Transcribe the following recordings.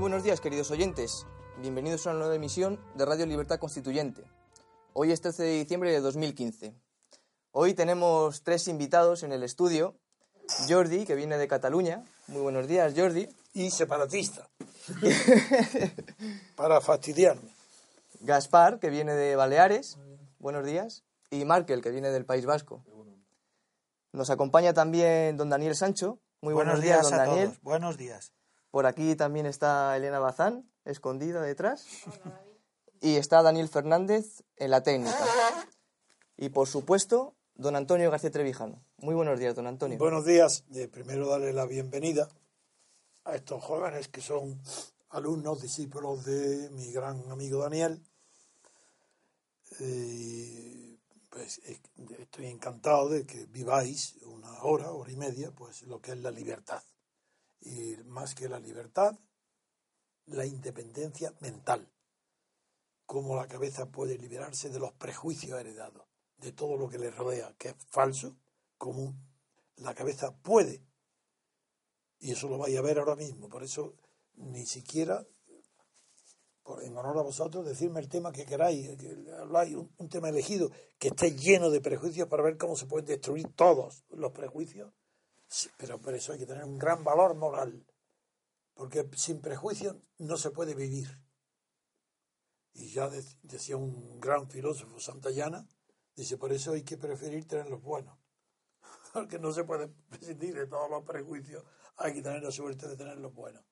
Muy buenos días, queridos oyentes. Bienvenidos a una nueva emisión de Radio Libertad Constituyente. Hoy es 13 de diciembre de 2015. Hoy tenemos tres invitados en el estudio. Jordi, que viene de Cataluña. Muy buenos días, Jordi. Y separatista. Para fastidiarme. Gaspar, que viene de Baleares. Buenos días. Y Markel, que viene del País Vasco. Nos acompaña también don Daniel Sancho. Muy buenos, días, don a Daniel. todos. Buenos días. Por aquí también está Elena Bazán, escondida detrás. Y está Daniel Fernández en la técnica. Y por supuesto, don Antonio García Trevijano. Muy buenos días, don Antonio. Buenos días. Eh, primero darle la bienvenida a estos jóvenes que son alumnos, discípulos de mi gran amigo Daniel. Eh, pues eh, estoy encantado de que viváis una hora, hora y media, pues lo que es la libertad. Y más que la libertad, la independencia mental. Cómo la cabeza puede liberarse de los prejuicios heredados, de todo lo que le rodea, que es falso, como la cabeza puede. Y eso lo vais a ver ahora mismo. Por eso ni siquiera por- en honor a vosotros, decirme el tema que queráis, que habláis, un, un tema elegido que esté lleno de prejuicios para ver cómo se pueden destruir todos los prejuicios. Pero por eso hay que tener un gran valor moral, porque sin prejuicios no se puede vivir. Y ya de- decía un gran filósofo Santayana, dice, por eso hay que preferir tener los buenos, porque no se puede prescindir de todos los prejuicios, hay que tener la suerte de tener los buenos.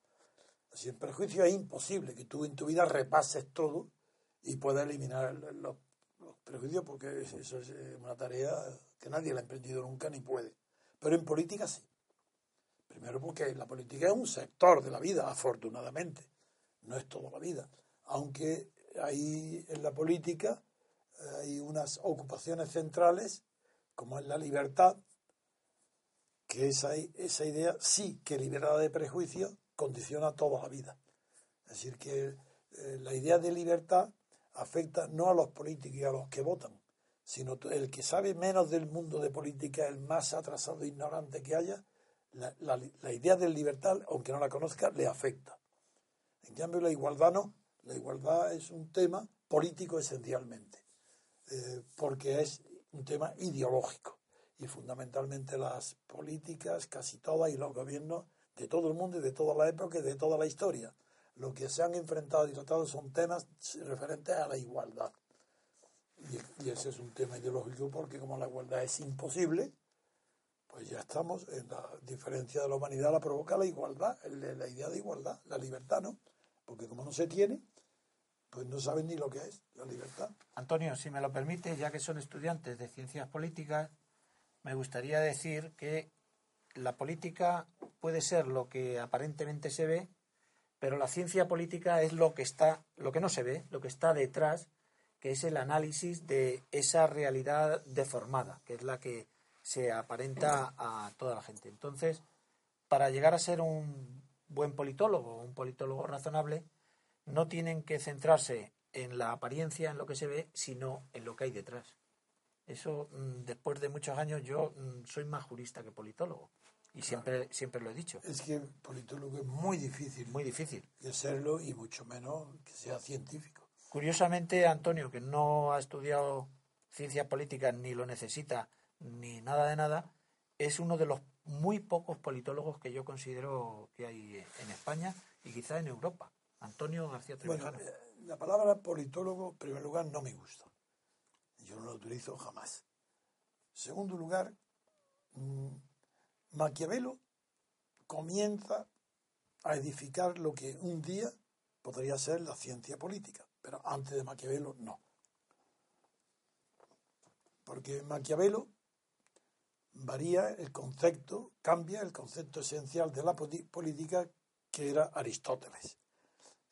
Sin prejuicio es imposible que tú en tu vida repases todo y puedas eliminar los, los prejuicios porque es- eso es eh, una tarea que nadie la ha emprendido nunca ni puede. Pero en política sí. Primero porque la política es un sector de la vida, afortunadamente. No es toda la vida. Aunque hay en la política eh, hay unas ocupaciones centrales, como es la libertad, que esa, esa idea sí que liberada de prejuicios condiciona toda la vida. Es decir, que eh, la idea de libertad afecta no a los políticos y a los que votan, sino el que sabe menos del mundo de política, el más atrasado e ignorante que haya, la, la- idea de libertad, aunque no la conozca, le afecta. En cambio, la igualdad no. La igualdad es un tema político esencialmente, eh, porque es un tema ideológico. Y fundamentalmente las políticas, casi todas, y los gobiernos de todo el mundo y de toda la época y de toda la historia. Lo que se han enfrentado y tratado son temas referentes a la igualdad. Y, ese es un tema ideológico porque como la igualdad es imposible, pues ya estamos en la diferencia de la humanidad la provoca la igualdad, la idea de igualdad, la libertad no, porque como no se tiene, pues no saben ni lo que es la libertad. Antonio, si me lo permite, ya que son estudiantes de ciencias políticas, me gustaría decir que la política puede ser lo que aparentemente se ve, pero la ciencia política es lo que está, lo que no se ve, lo que está detrás, que es el análisis de esa realidad deformada, que es la que se aparenta a toda la gente. Entonces, para llegar a ser un buen politólogo, un politólogo razonable, no tienen que centrarse en la apariencia, en lo que se ve, sino en lo que hay detrás. Eso, mm, después de muchos años, yo mm, soy más jurista que politólogo. Y siempre, siempre lo he dicho. Es que politólogo es muy difícil Muy difícil. de serlo y mucho menos que sea científico. Curiosamente, Antonio, que no ha estudiado ciencias políticas ni lo necesita ni nada de nada, es uno de los muy pocos politólogos que yo considero que hay en España y quizá en Europa. Antonio García Bueno, Trevijano. eh, la palabra politólogo, en primer lugar, no me gusta. Yo no la utilizo jamás. En segundo lugar, mm, Maquiavelo comienza a edificar lo que un día podría ser la ciencia política, pero antes de Maquiavelo no. Porque Maquiavelo varía el concepto, cambia el concepto esencial de la política que era Aristóteles.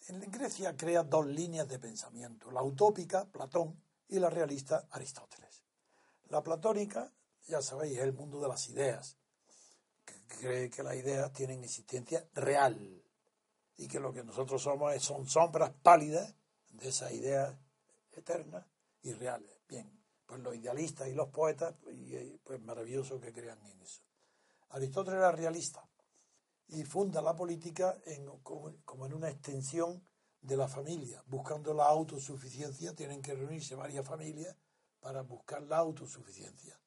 En Grecia crea dos líneas de pensamiento, la utópica, Platón, y la realista, Aristóteles. La platónica, ya sabéis, es el mundo de las ideas, que cree que las ideas tienen existencia real y que lo que nosotros somos son sombras pálidas de esas ideas eternas y reales. Bien, pues los idealistas y los poetas, pues, y, pues maravilloso que crean en eso. Aristóteles era realista y funda la política en, como en una extensión de la familia. Buscando la autosuficiencia, tienen que reunirse varias familias para buscar la autosuficiencia.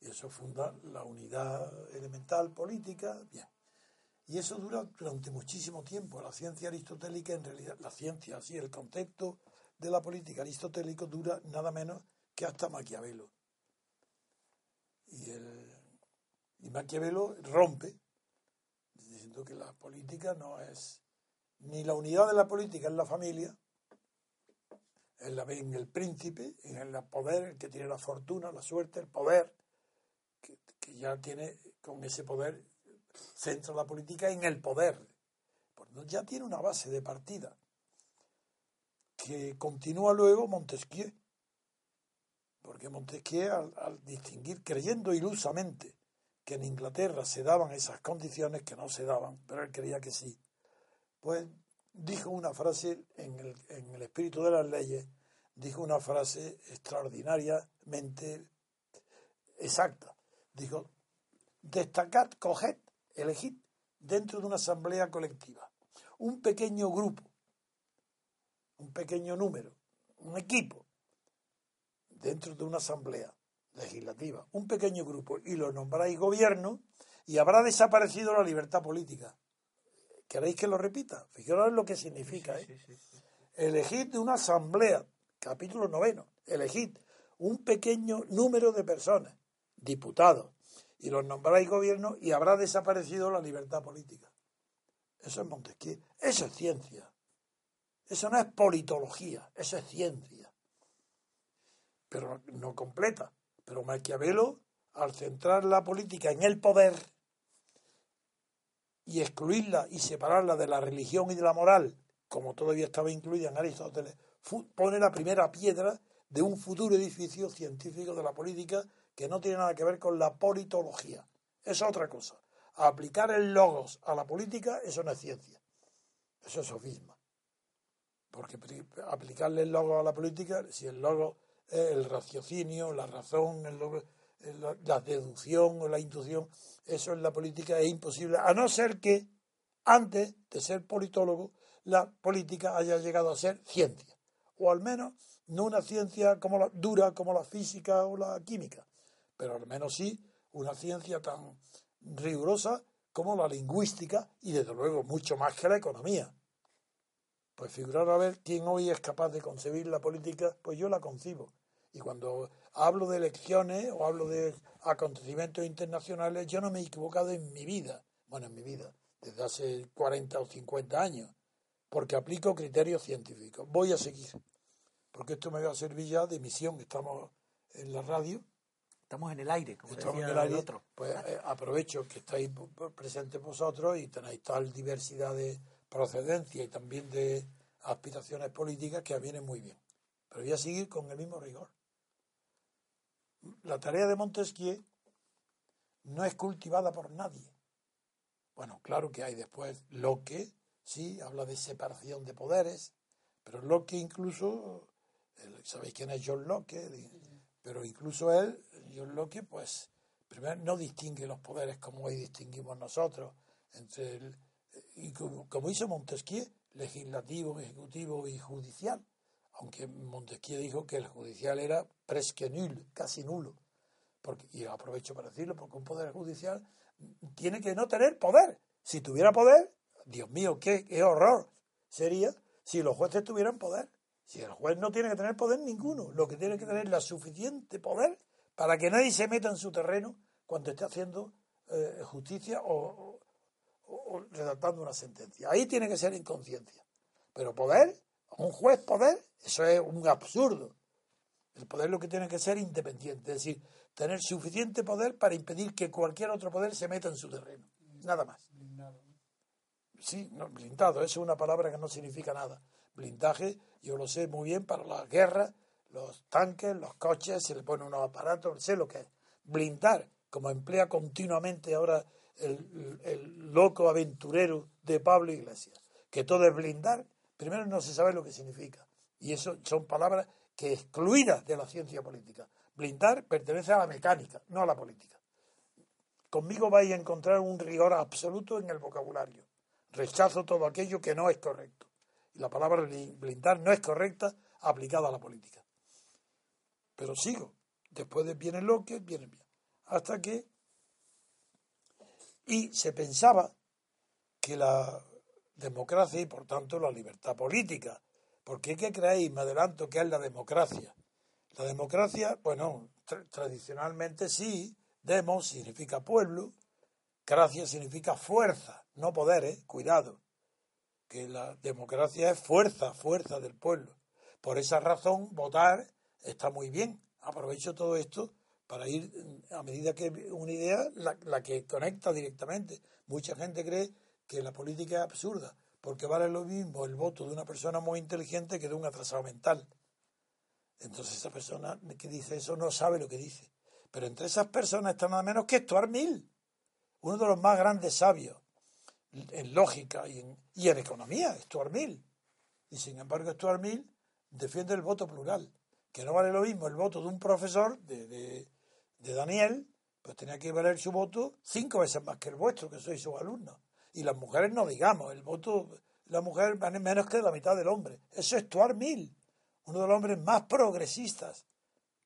Y eso funda la unidad elemental política. Bien. Y eso dura durante muchísimo tiempo. La ciencia aristotélica, en realidad, la ciencia, así, el concepto de la política aristotélico dura nada menos que hasta Maquiavelo. Y, el, y Maquiavelo rompe, diciendo que la política no es ni la unidad de la política en la familia, en, la, en el príncipe, en el poder, el que tiene la fortuna, la suerte, el poder, que ya tiene con ese poder, centra la política en el poder. ya tiene una base de partida que continúa luego Montesquieu. Porque Montesquieu, al, distinguir, creyendo ilusamente que en Inglaterra se daban esas condiciones que no se daban, pero él creía que sí, pues dijo una frase en el, en el espíritu de las leyes, dijo una frase extraordinariamente exacta. Dijo, destacad, coged, elegid dentro de una asamblea colectiva un pequeño grupo un pequeño número, un equipo, dentro de una asamblea legislativa, un pequeño grupo, y lo nombráis gobierno, y habrá desaparecido la libertad política. ¿Queréis que lo repita? Fijaros lo que significa. ¿eh? Elegid de una asamblea, capítulo noveno, elegid un pequeño número de personas, diputados, y los nombráis gobierno y habrá desaparecido la libertad política. Eso es Montesquieu. Eso es ciencia. Eso no es politología, eso es ciencia. Pero no completa. Pero Maquiavelo, al centrar la política en el poder y excluirla y separarla de la religión y de la moral, como todavía estaba incluida en Aristóteles, pone la primera piedra de un futuro edificio científico de la política que no tiene nada que ver con la politología. Es otra cosa. Aplicar el logos a la política, eso no es ciencia. Eso es sofisma. Porque aplicarle el logo a la política, si el logo es el raciocinio, la razón, el la deducción o la intuición, eso en la política es imposible, a no ser que antes de ser politólogo, la política haya llegado a ser ciencia, o al menos no una ciencia como la, dura como la física o la química, pero al menos sí una ciencia tan rigurosa como la lingüística y desde luego mucho más que la economía. Pues figurar a ver quién hoy es capaz de concebir la política, pues yo la concibo. Y cuando hablo de elecciones o hablo de acontecimientos internacionales, yo no me he equivocado en mi vida, bueno, en mi vida, desde hace 40 o 50 años, porque aplico criterios científicos. Voy a seguir, porque esto me va a servir ya de misión. Estamos en la radio. Estamos en el aire, como Estamos en el aire. Otro. Pues eh, aprovecho que estáis presentes vosotros y tenéis tal diversidad de procedencia y también de aspiraciones políticas que vienen muy bien. Pero voy a seguir con el mismo rigor. La tarea de Montesquieu no es cultivada por nadie. Bueno, claro que hay después Locke, sí, habla de separación de poderes, pero Locke incluso, ¿sabéis quién es John Locke? Pero incluso él, John Locke, pues, primero no distingue los poderes como hoy distinguimos nosotros entre y como, hizo Montesquieu, legislativo, ejecutivo y judicial, aunque Montesquieu dijo que el judicial era presque nul, casi nulo. Porque, y aprovecho para decirlo, porque un poder judicial tiene que no tener poder. Si tuviera poder, Dios mío, qué horror sería si los jueces tuvieran poder. Si el juez no tiene que tener poder ninguno, lo que tiene que tener es la suficiente poder para que nadie se meta en su terreno cuando esté haciendo eh, justicia o, o, redactando una sentencia. Ahí tiene que ser inconsciencia. Pero poder, un juez poder, eso es un absurdo. El poder lo que tiene que ser independiente, es decir, tener suficiente poder para impedir que cualquier otro poder se meta en su terreno. Nada más. Sí, no, blindado, eso es una palabra que no significa nada. Blindaje, yo lo sé muy bien para las guerras, los tanques, los coches, se le pone unos aparatos, sé lo que es. Blindar, como emplea continuamente ahora el, loco aventurero de Pablo Iglesias, que todo es blindar, primero no se sabe lo que significa. Y eso son palabras que excluidas de la ciencia política. Blindar pertenece a la mecánica, no a la política. conmigo vais a encontrar un rigor absoluto en el vocabulario. Rechazo todo aquello que no es correcto. La palabra blindar no es correcta aplicada a la política. Pero sigo. Después de viene lo que viene bien. Hasta que. Y se pensaba que la democracia y por tanto la libertad política. Porque ¿qué creéis? Me adelanto que es la democracia. La democracia, bueno, tradicionalmente sí, demos significa pueblo, gracia significa fuerza, no poder, ¿eh? cuidado, que la democracia es fuerza, fuerza del pueblo. Por esa razón, votar está muy bien. Aprovecho todo esto para ir, a medida que una idea, la, la que conecta directamente. Mucha gente cree que la política es absurda, porque vale lo mismo el voto de una persona muy inteligente que de un atrasado mental. Entonces esa persona que dice eso no sabe lo que dice. Pero entre esas personas está nada menos que Stuart Mill, uno de los más grandes sabios en lógica y en, y en economía, Stuart Mill. Y sin embargo Stuart Mill defiende el voto plural, que no vale lo mismo el voto de un profesor de, Daniel, pues tenía que valer su voto cinco veces más que el vuestro, que sois sus alumnos. Y las mujeres no digamos, el voto, la mujer vale menos que la mitad del hombre. Eso es Stuart Mill, uno de los hombres más progresistas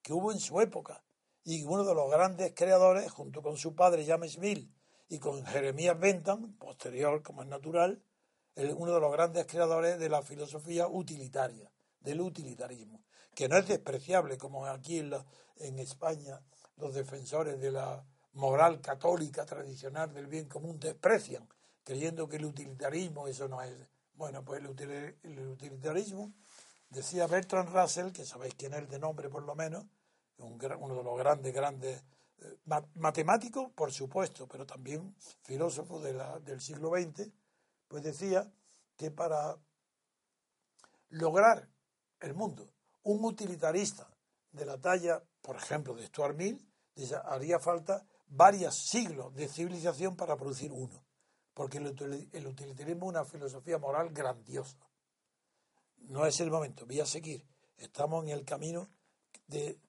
que hubo en su época y uno de los grandes creadores, junto con su padre James Mill y con Jeremías Bentham, posterior como es natural, uno de los grandes creadores de la filosofía utilitaria, del utilitarismo, que no es despreciable como aquí en, España los defensores de la moral católica tradicional del bien común desprecian creyendo que el utilitarismo, eso no es. Bueno, pues el, utilitarismo, decía Bertrand Russell, que sabéis quién es de nombre por lo menos, uno de los grandes, grandes matemáticos, por supuesto, pero también filósofo del siglo XX, pues decía que para lograr el mundo, un utilitarista de la talla, por ejemplo, de Stuart Mill, haría falta varios siglos de civilización para producir uno porque el utilitarismo es una filosofía moral grandiosa. No es el momento, voy a seguir. Estamos en el camino de,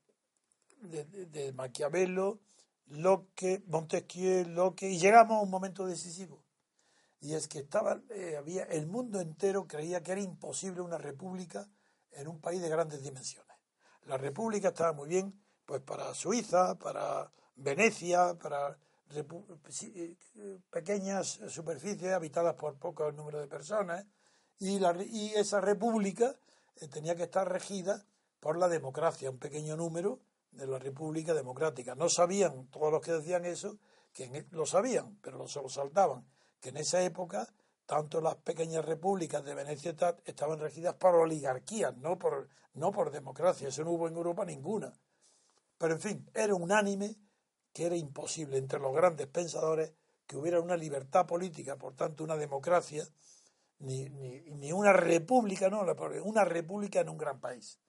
de, de Maquiavelo, Locke, Montesquieu, Locke, y llegamos a un momento decisivo. Y es que estaba, eh, había, el mundo entero creía que era imposible una república en un país de grandes dimensiones. La república estaba muy bien, pues para Suiza, para Venecia, para eh, pequeñas superficies habitadas por poco número de personas y, la, y esa república eh, tenía que estar regida por la democracia, un pequeño número de la república democrática. No sabían todos los que decían eso, que e, lo sabían, pero se lo saltaban, que en esa época tanto las pequeñas repúblicas de Venecia estaban regidas por oligarquías, no por, no por democracia. Eso no hubo en Europa ninguna. Pero en fin, era unánime que era imposible entre los grandes pensadores que hubiera una libertad política, por tanto una democracia, ni, ni, una república, no, una república en un gran país.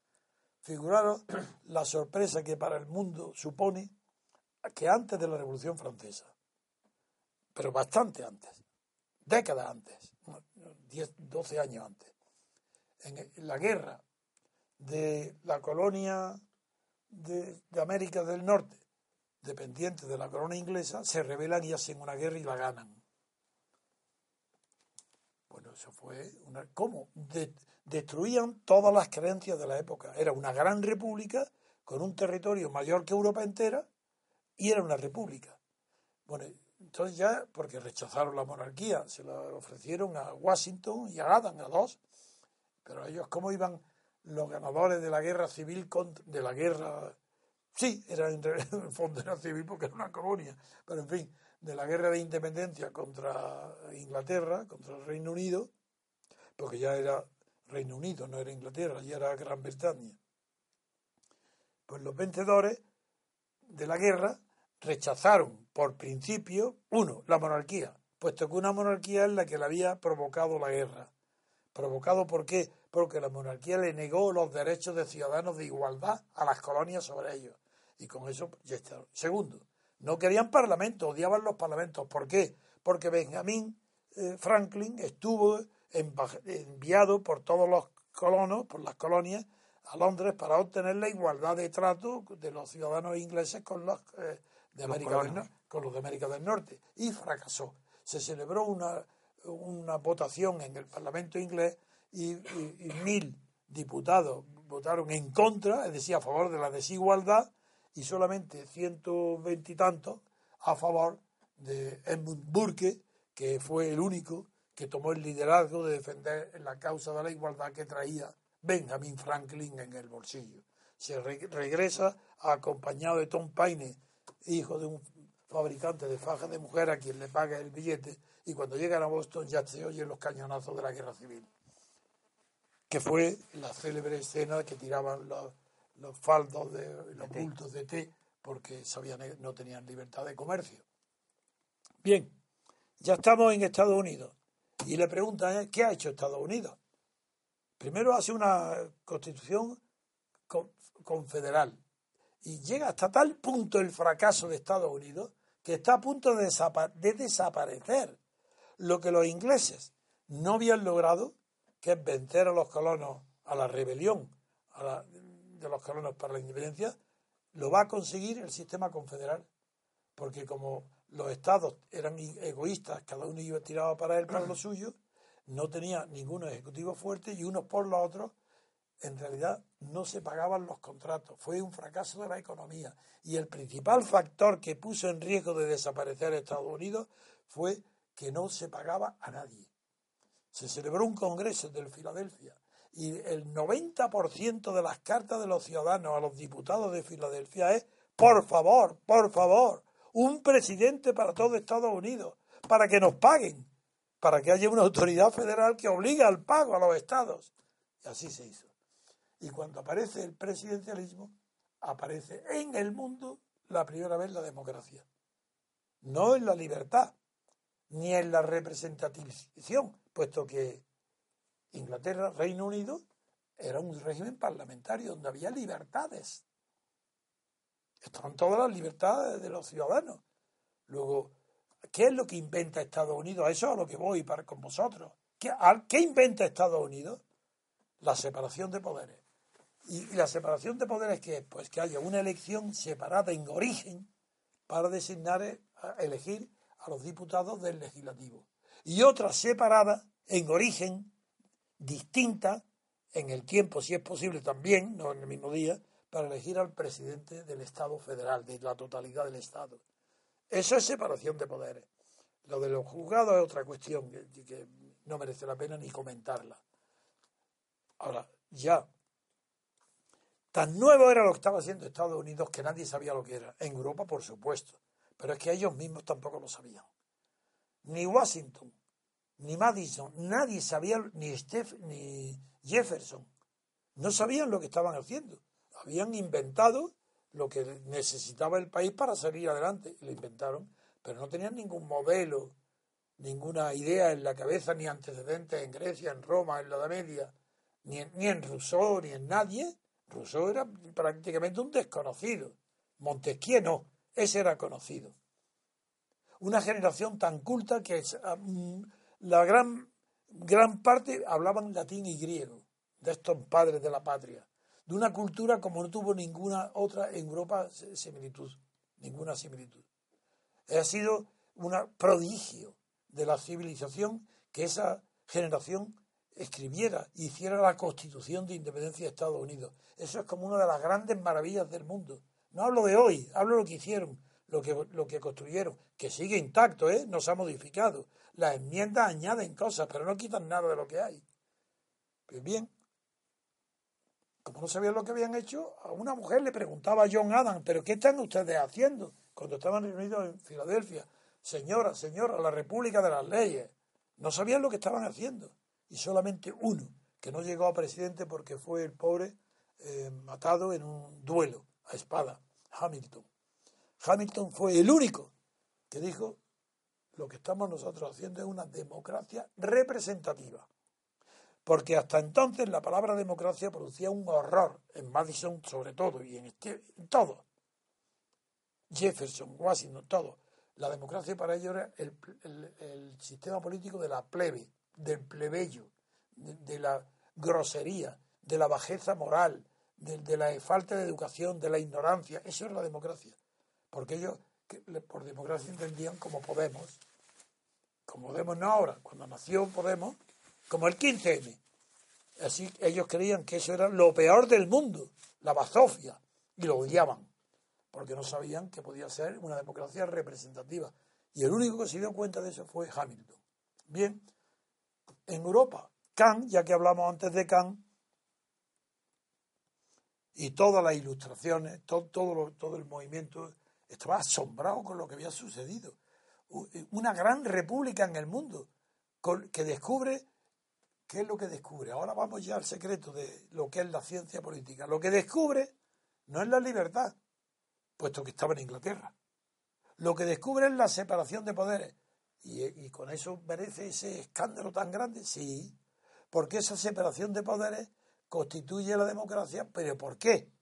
Figuraros la sorpresa que para el mundo supone que antes de la Revolución Francesa, pero bastante antes, décadas antes, 10, 12 años antes, en la guerra de la colonia de América del Norte dependientes de la corona inglesa, se rebelan y hacen una guerra y la ganan. Bueno, eso fue una... ¿Cómo? Destruían todas las creencias de la época. Era una gran república con un territorio mayor que Europa entera y era una república. Bueno, entonces ya, porque rechazaron la monarquía, se la ofrecieron a Washington y a Adam, a dos, pero ellos, ¿cómo iban los ganadores de la guerra civil, de la guerra Sí, era en el fondo era civil porque era una colonia, pero en fin, de la guerra de independencia contra Inglaterra, contra el Reino Unido, porque ya era Reino Unido, no era Inglaterra, ya era Gran Bretaña. Pues los vencedores de la guerra rechazaron por principio, uno, la monarquía, puesto que una monarquía es la que le había provocado la guerra. ¿Provocado por qué? Porque la monarquía le negó los derechos de ciudadanos de igualdad a las colonias sobre ellos. Y con eso ya está. Segundo, no querían parlamento, odiaban los parlamentos. ¿Por qué? Porque Benjamin eh, Franklin estuvo enviado por todos los colonos, por las colonias, a Londres para obtener la igualdad de trato de los ciudadanos ingleses con los, eh, de Los América del colonos. Norte, con los de América del Norte y fracasó. Se celebró una, una votación en el Parlamento inglés y, y- y mil diputados votaron en contra, es decir, a favor de la desigualdad, y solamente ciento veintitantos a favor de Edmund Burke, que fue el único que tomó el liderazgo de defender la causa de la igualdad que traía Benjamin Franklin en el bolsillo. Se re- regresa acompañado de Tom Paine, hijo de un fabricante de fajas de mujer a quien le paga el billete, y cuando llegan a Boston ya se oyen los cañonazos de la guerra civil, que fue la célebre escena que tiraban los, los faldos, de, los bultos de té, porque sabían no tenían libertad de comercio. Bien, ya estamos en Estados Unidos. Y le preguntan, ¿eh? ¿qué ha hecho Estados Unidos? Primero hace una constitución con- confederal. Y llega hasta tal punto el fracaso de Estados Unidos que está a punto de, desapa- de desaparecer. Lo que los ingleses no habían logrado, que es vencer a los colonos a la rebelión de los colonos para la independencia, lo va a conseguir el sistema confederal. Porque como los estados eran egoístas, cada uno iba tiraba para él, para lo suyo, no tenía ningún ejecutivo fuerte y unos por los otros, en realidad no se pagaban los contratos. Fue un fracaso de la economía. Y el principal factor que puso en riesgo de desaparecer Estados Unidos fue que no se pagaba a nadie. Se celebró un congreso del Filadelfia y el 90% de las cartas de los ciudadanos a los diputados de Filadelfia es, por favor, por favor, un presidente para todo Estados Unidos, para que nos paguen, para que haya una autoridad federal que obligue al pago a los estados. Y así se hizo. Y cuando aparece el presidencialismo, aparece en el mundo la primera vez la democracia. No en la libertad, ni en la representativización, puesto que Inglaterra, Reino Unido, era un régimen parlamentario donde había libertades. Estaban todas las libertades de los ciudadanos. Luego, ¿qué es lo que inventa Estados Unidos? Eso es a lo que voy para, con vosotros. ¿Qué, ¿Qué inventa Estados Unidos? La separación de poderes. ¿Y, la separación de poderes qué es? Pues que haya una elección separada en origen para designar, eh, elegir a los diputados del legislativo. Y otra separada en origen, distinta en el tiempo, si es posible también, no en el mismo día, para elegir al presidente del Estado federal, de la totalidad del Estado. Eso es separación de poderes. Lo de los juzgados es otra cuestión que, no merece la pena ni comentarla. Ahora, ya, tan nuevo era lo que estaba haciendo Estados Unidos que nadie sabía lo que era. En Europa, por supuesto, pero es que ellos mismos tampoco lo sabían. Ni Washington, ni Madison, nadie sabía, ni, Steph, ni Jefferson, no sabían lo que estaban haciendo. Habían inventado lo que necesitaba el país para salir adelante, lo inventaron, pero no tenían ningún modelo, ninguna idea en la cabeza, ni antecedentes en Grecia, en Roma, en la Edad Media, ni en, ni en Rousseau, ni en nadie. Rousseau era prácticamente un desconocido. Montesquieu no, ese era conocido. Una generación tan culta que es, um, la gran, gran parte hablaban latín y griego, de estos padres de la patria, de una cultura como no tuvo ninguna otra en Europa si- similitud, ninguna similitud. Ha sido un prodigio de la civilización que esa generación escribiera, hiciera la constitución de independencia de Estados Unidos. Eso es como una de las grandes maravillas del mundo. No hablo de hoy, hablo de lo que hicieron, lo que, lo que construyeron, que sigue intacto, ¿eh? no se ha modificado. Las enmiendas añaden cosas, pero no quitan nada de lo que hay. Pues bien, como no sabían lo que habían hecho, a una mujer le preguntaba a John Adams, ¿pero qué están ustedes haciendo? Cuando estaban reunidos en Filadelfia, señora, señora, la República de las Leyes. No sabían lo que estaban haciendo. Y solamente uno, que no llegó a presidente porque fue el pobre eh, matado en un duelo a espada, Hamilton. Hamilton fue el único que dijo, lo que estamos nosotros haciendo es una democracia representativa. Porque hasta entonces la palabra democracia producía un horror en Madison sobre todo y en, este, todo. Jefferson, Washington, todo. La democracia para ellos era el, el- sistema político de la plebe, del plebeyo, de, la grosería, de la bajeza moral, de, la falta de educación, de la ignorancia. Eso es la democracia. Porque ellos por democracia entendían como Podemos, como Podemos no ahora, cuando nació Podemos, como el 15M. Así ellos creían que eso era lo peor del mundo, la bazofia, y lo odiaban, porque no sabían que podía ser una democracia representativa. Y el único que se dio cuenta de eso fue Hamilton. Bien, en Europa, Kant, ya que hablamos antes de Kant, y todas las ilustraciones, todo, todo, todo el movimiento estaba asombrado con lo que había sucedido. Una gran república en el mundo que descubre ¿Qué es lo que descubre? Ahora vamos ya al secreto de lo que es la ciencia política. Lo que descubre no es la libertad, puesto que estaba en Inglaterra. Lo que descubre es la separación de poderes. Y, con eso merece ese escándalo tan grande. Sí, porque esa separación de poderes constituye la democracia. ¿Pero por qué?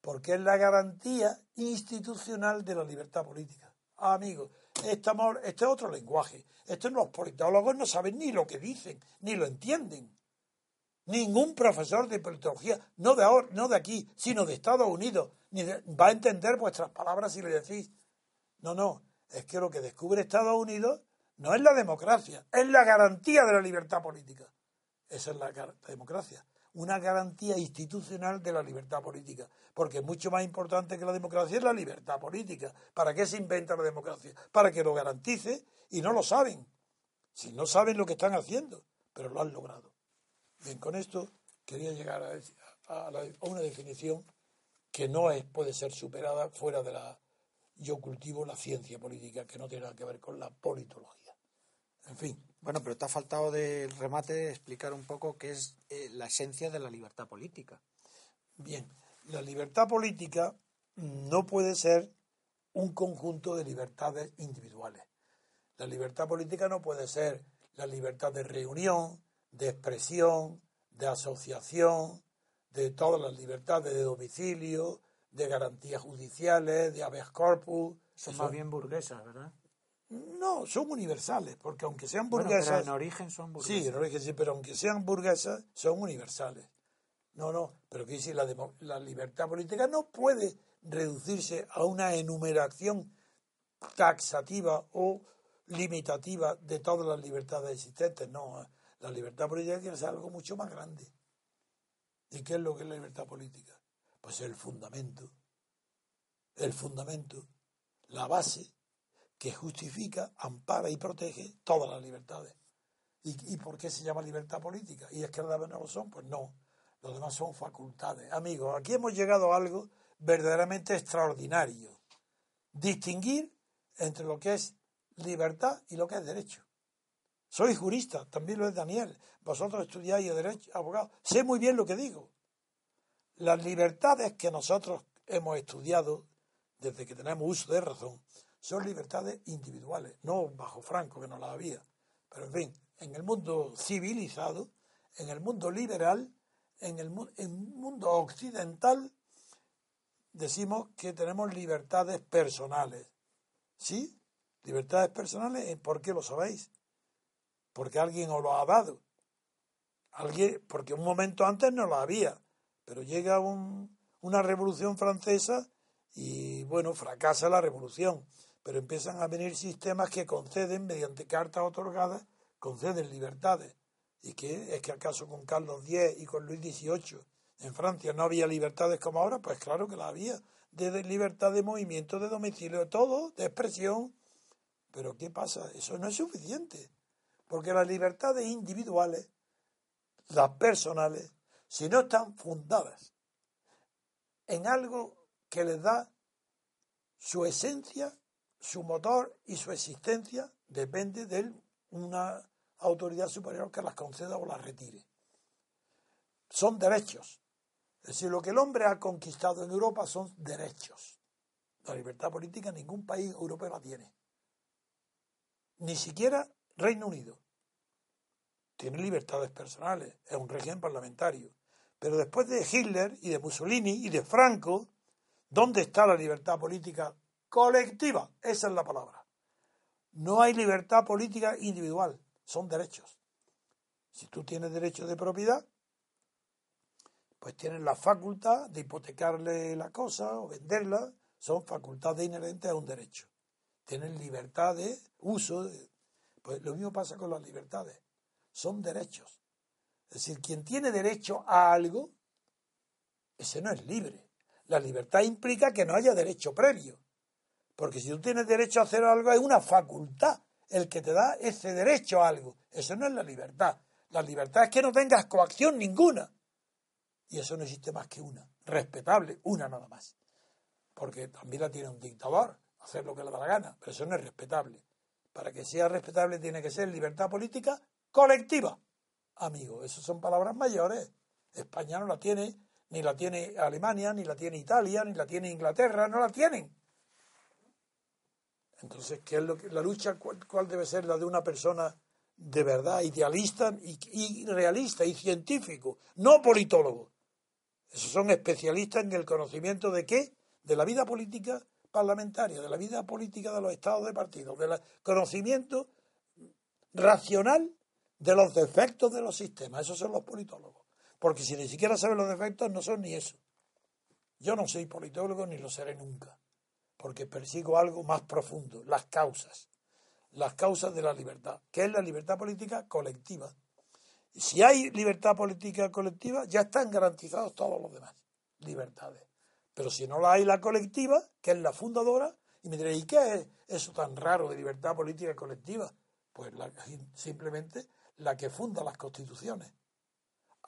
Porque es la garantía institucional de la libertad política. Ah, amigos, este, este es otro lenguaje. Estos los politólogos no saben ni lo que dicen, ni lo entienden. Ningún profesor de politología, no de ahora, no de aquí, sino de Estados Unidos, ni va a entender vuestras palabras si le decís. No, no, es que lo que descubre Estados Unidos no es la democracia, es la garantía de la libertad política. Esa es la democracia una garantía institucional de la libertad política, porque mucho más importante que la democracia es la libertad política. ¿Para qué se inventa la democracia? Para que lo garantice y no lo saben. Si no saben lo que están haciendo, pero lo han logrado. Bien, con esto quería llegar a, una definición que no es, puede ser superada fuera de la... Yo cultivo la ciencia política, que no tiene nada que ver con la politología. En fin, bueno, pero te ha faltado del remate explicar un poco qué es eh, la esencia de la libertad política. Bien, la libertad política no puede ser un conjunto de libertades individuales. La libertad política no puede ser la libertad de reunión, de expresión, de asociación, de todas las libertades de domicilio, de garantías judiciales, de habeas corpus. Son más bien burguesas, ¿verdad? No, son universales, porque aunque sean burguesas. en origen son burguesas. Sí, en origen sí, pero aunque sean burguesas, son universales. No, no, pero que decir, la, la libertad política no puede reducirse a una enumeración taxativa o limitativa de todas las libertades existentes. No, la libertad política tiene que ser algo mucho más grande. ¿Y qué es lo que es la libertad política? Pues el fundamento. El fundamento, la base que justifica, ampara y protege todas las libertades. ¿Y, por qué se llama libertad política? ¿Y es que no lo son? Pues no, los demás son facultades. Amigos, aquí hemos llegado a algo verdaderamente extraordinario. Distinguir entre lo que es libertad y lo que es derecho. Soy jurista, también lo es Daniel. Vosotros estudiáis derecho, abogado. Sé muy bien lo que digo. Las libertades que nosotros hemos estudiado desde que tenemos uso de razón son libertades individuales, no bajo Franco, que no las había. Pero en fin, en el mundo civilizado, en el mundo liberal, en el, mundo occidental, decimos que tenemos libertades personales. ¿Sí? Libertades personales, ¿por qué lo sabéis? Porque alguien os lo ha dado. Alguien, porque un momento antes no lo había, pero llega una revolución francesa y bueno, fracasa la revolución pero empiezan a venir sistemas que conceden, mediante cartas otorgadas, conceden libertades. ¿Y qué? ¿Es que acaso con Carlos X y con Luis XVIII en Francia no había libertades como ahora? Pues claro que la había. De libertad de movimiento, de domicilio, de todo, de expresión. Pero ¿qué pasa? Eso no es suficiente. Porque las libertades individuales, las personales, si no están fundadas en algo que les da su esencia su motor y su existencia depende de una autoridad superior que las conceda o las retire. Son derechos. Es decir, lo que el hombre ha conquistado en Europa son derechos. La libertad política ningún país europeo la tiene. Ni siquiera Reino Unido. Tiene libertades personales, es un régimen parlamentario. Pero después de Hitler y de Mussolini y de Franco, ¿dónde está la libertad política colectiva. Esa es la palabra. No hay libertad política individual, son derechos. Si tú tienes derecho de propiedad, pues tienes la facultad de hipotecarle la cosa o venderla, son facultades inherentes a un derecho. tienen libertad de uso. pues lo mismo pasa con las libertades. Son derechos. Es decir, quien tiene derecho a algo, ese no es libre. La libertad implica que no haya derecho previo. Porque si tú tienes derecho a hacer algo, es una facultad el que te da ese derecho a algo. Eso no es la libertad. La libertad es que no tengas coacción ninguna. Y eso no existe más que una. Respetable, una nada más. Porque también la tiene un dictador, hacer lo que le da la gana. Pero eso no es respetable. Para que sea respetable tiene que ser libertad política colectiva. Amigo, esas son palabras mayores. España no la tiene, ni la tiene Alemania, ni la tiene Italia, ni la tiene Inglaterra, no la tienen. Entonces, ¿qué es lo que, la lucha? ¿Cuál, debe ser la de una persona de verdad idealista y, realista y científico, no politólogo? Esos son especialistas en el conocimiento de qué? De la vida política parlamentaria, de la vida política de los estados de partido, del conocimiento racional de los defectos de los sistemas. Esos son los politólogos. Porque si ni siquiera saben los defectos, no son ni eso. Yo no soy politólogo ni lo seré nunca porque persigo algo más profundo, las causas, las causas de la libertad, que es la libertad política colectiva. Si hay libertad política colectiva, ya están garantizados todos los demás libertades. Pero si no la hay la colectiva, que es la fundadora, y me diréis, ¿y qué es eso tan raro de libertad política colectiva? Pues simplemente la que funda las constituciones.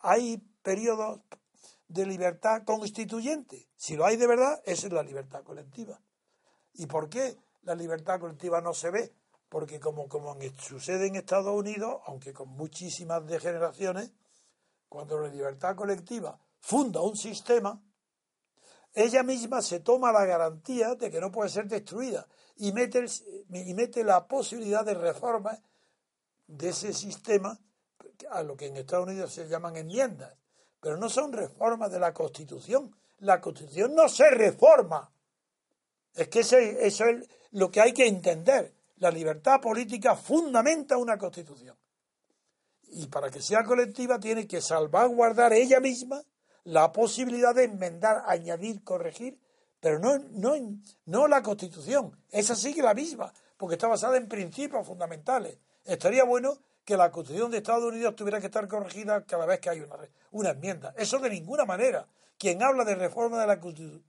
Hay periodos de libertad constituyente. Si lo hay de verdad, esa es la libertad colectiva. ¿Y por qué la libertad colectiva no se ve? Porque como, como sucede en Estados Unidos, aunque con muchísimas degeneraciones, cuando la libertad colectiva funda un sistema, ella misma se toma la garantía de que no puede ser destruida y mete, y mete la posibilidad de reforma de ese sistema, a lo que en Estados Unidos se llaman enmiendas, pero no son reformas de la Constitución. La Constitución no se reforma, es que eso es lo que hay que entender. La libertad política fundamenta una constitución. Y para que sea colectiva tiene que salvaguardar ella misma la posibilidad de enmendar, añadir, corregir, pero no, no, no la constitución. Esa sigue la misma, porque está basada en principios fundamentales. Estaría bueno que la constitución de Estados Unidos tuviera que estar corregida cada vez que hay una, una enmienda. Eso de ninguna manera quien habla de reforma de la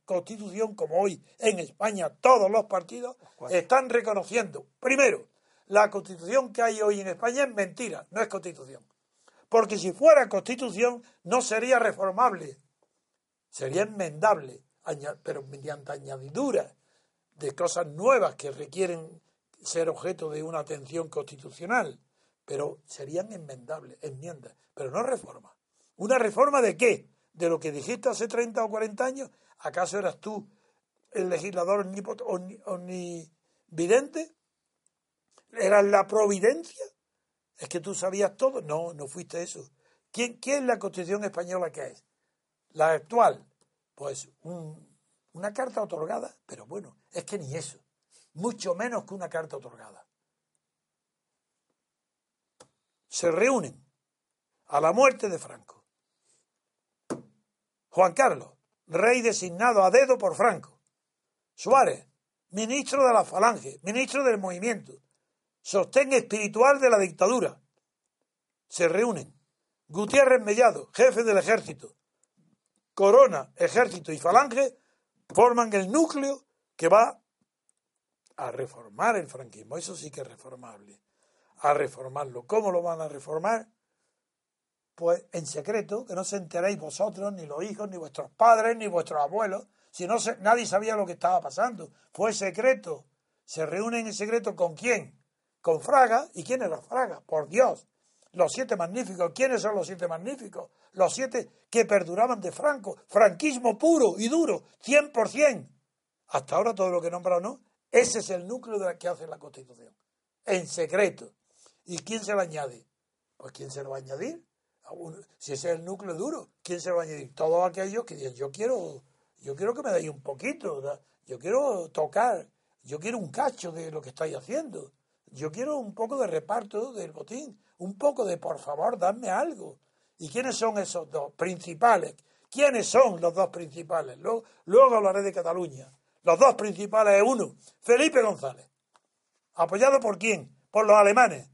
Constitución, como hoy en España todos los partidos, están reconociendo, primero, la Constitución que hay hoy en España es mentira, no es Constitución. Porque si fuera Constitución no sería reformable, sería enmendable, pero mediante añadiduras de cosas nuevas que requieren ser objeto de una atención constitucional, pero serían enmendables, enmiendas, pero no reforma. ¿Una reforma de qué? De lo que dijiste hace 30 o 40 años? ¿Acaso eras tú el legislador omnividente? ¿Eras la providencia? ¿Es que tú sabías todo? No, no fuiste eso. ¿Quién, ¿Qué es la Constitución española que es? La actual. Pues una carta otorgada, pero bueno, es que ni eso. Mucho menos que una carta otorgada. Se reúnen a la muerte de Franco Juan Carlos, rey designado a dedo por Franco. Suárez, ministro de la Falange, ministro del movimiento. Sostén espiritual de la dictadura. Se reúnen. Gutiérrez Mellado, jefe del ejército. Corona, ejército y Falange forman el núcleo que va a reformar el franquismo. Eso sí que es reformable. A reformarlo. ¿Cómo lo van a reformar? Pues en secreto, que no se enteréis vosotros, ni los hijos, ni vuestros padres, ni vuestros abuelos, si no nadie sabía lo que estaba pasando. Fue secreto. Se reúnen en secreto con quién? Con Fraga. ¿Y quién era Fraga? Por Dios. Los siete magníficos. ¿Quiénes son los siete magníficos? Los siete que perduraban de Franco. Franquismo puro y duro. 100%. Hasta ahora todo lo que he nombrado no. Ese es el núcleo de la que hace la Constitución. En secreto. ¿Y quién se lo añade? Pues ¿quién se lo va a añadir? Si ese es el núcleo duro, ¿quién se va a añadir? Todos aquellos que dicen, yo quiero, yo quiero que me deis un poquito, yo quiero tocar, yo quiero un cacho de lo que estáis haciendo, yo quiero un poco de reparto del botín, un poco de, por favor, dadme algo. ¿Y quiénes son esos dos principales? ¿Quiénes son los dos principales? Luego, luego hablaré de Cataluña. Los dos principales es uno, Felipe González. ¿Apoyado por quién? Por los alemanes.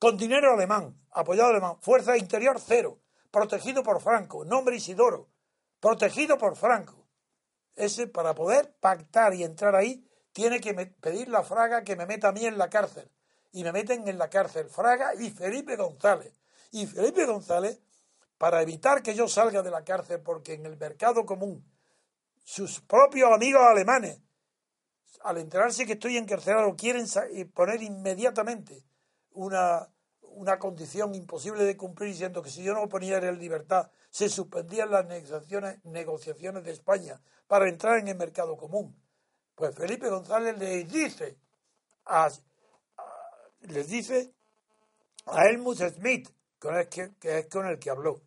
Con dinero alemán, apoyado alemán. Fuerza interior cero. Protegido por Franco. Nombre Isidoro. Protegido por Franco. Ese, para poder pactar y entrar ahí, tiene que pedir la Fraga que me meta a mí en la cárcel. Y me meten en la cárcel Fraga y Felipe González. Y Felipe González, para evitar que yo salga de la cárcel, porque en el mercado común sus propios amigos alemanes, al enterarse que estoy encarcelado, quieren poner inmediatamente una, una condición imposible de cumplir, diciendo que si yo no ponía en libertad, se suspendían las negociaciones, negociaciones de España para entrar en el mercado común. Pues Felipe González les dice a, les dice a Helmut Schmidt, que, es con el que habló,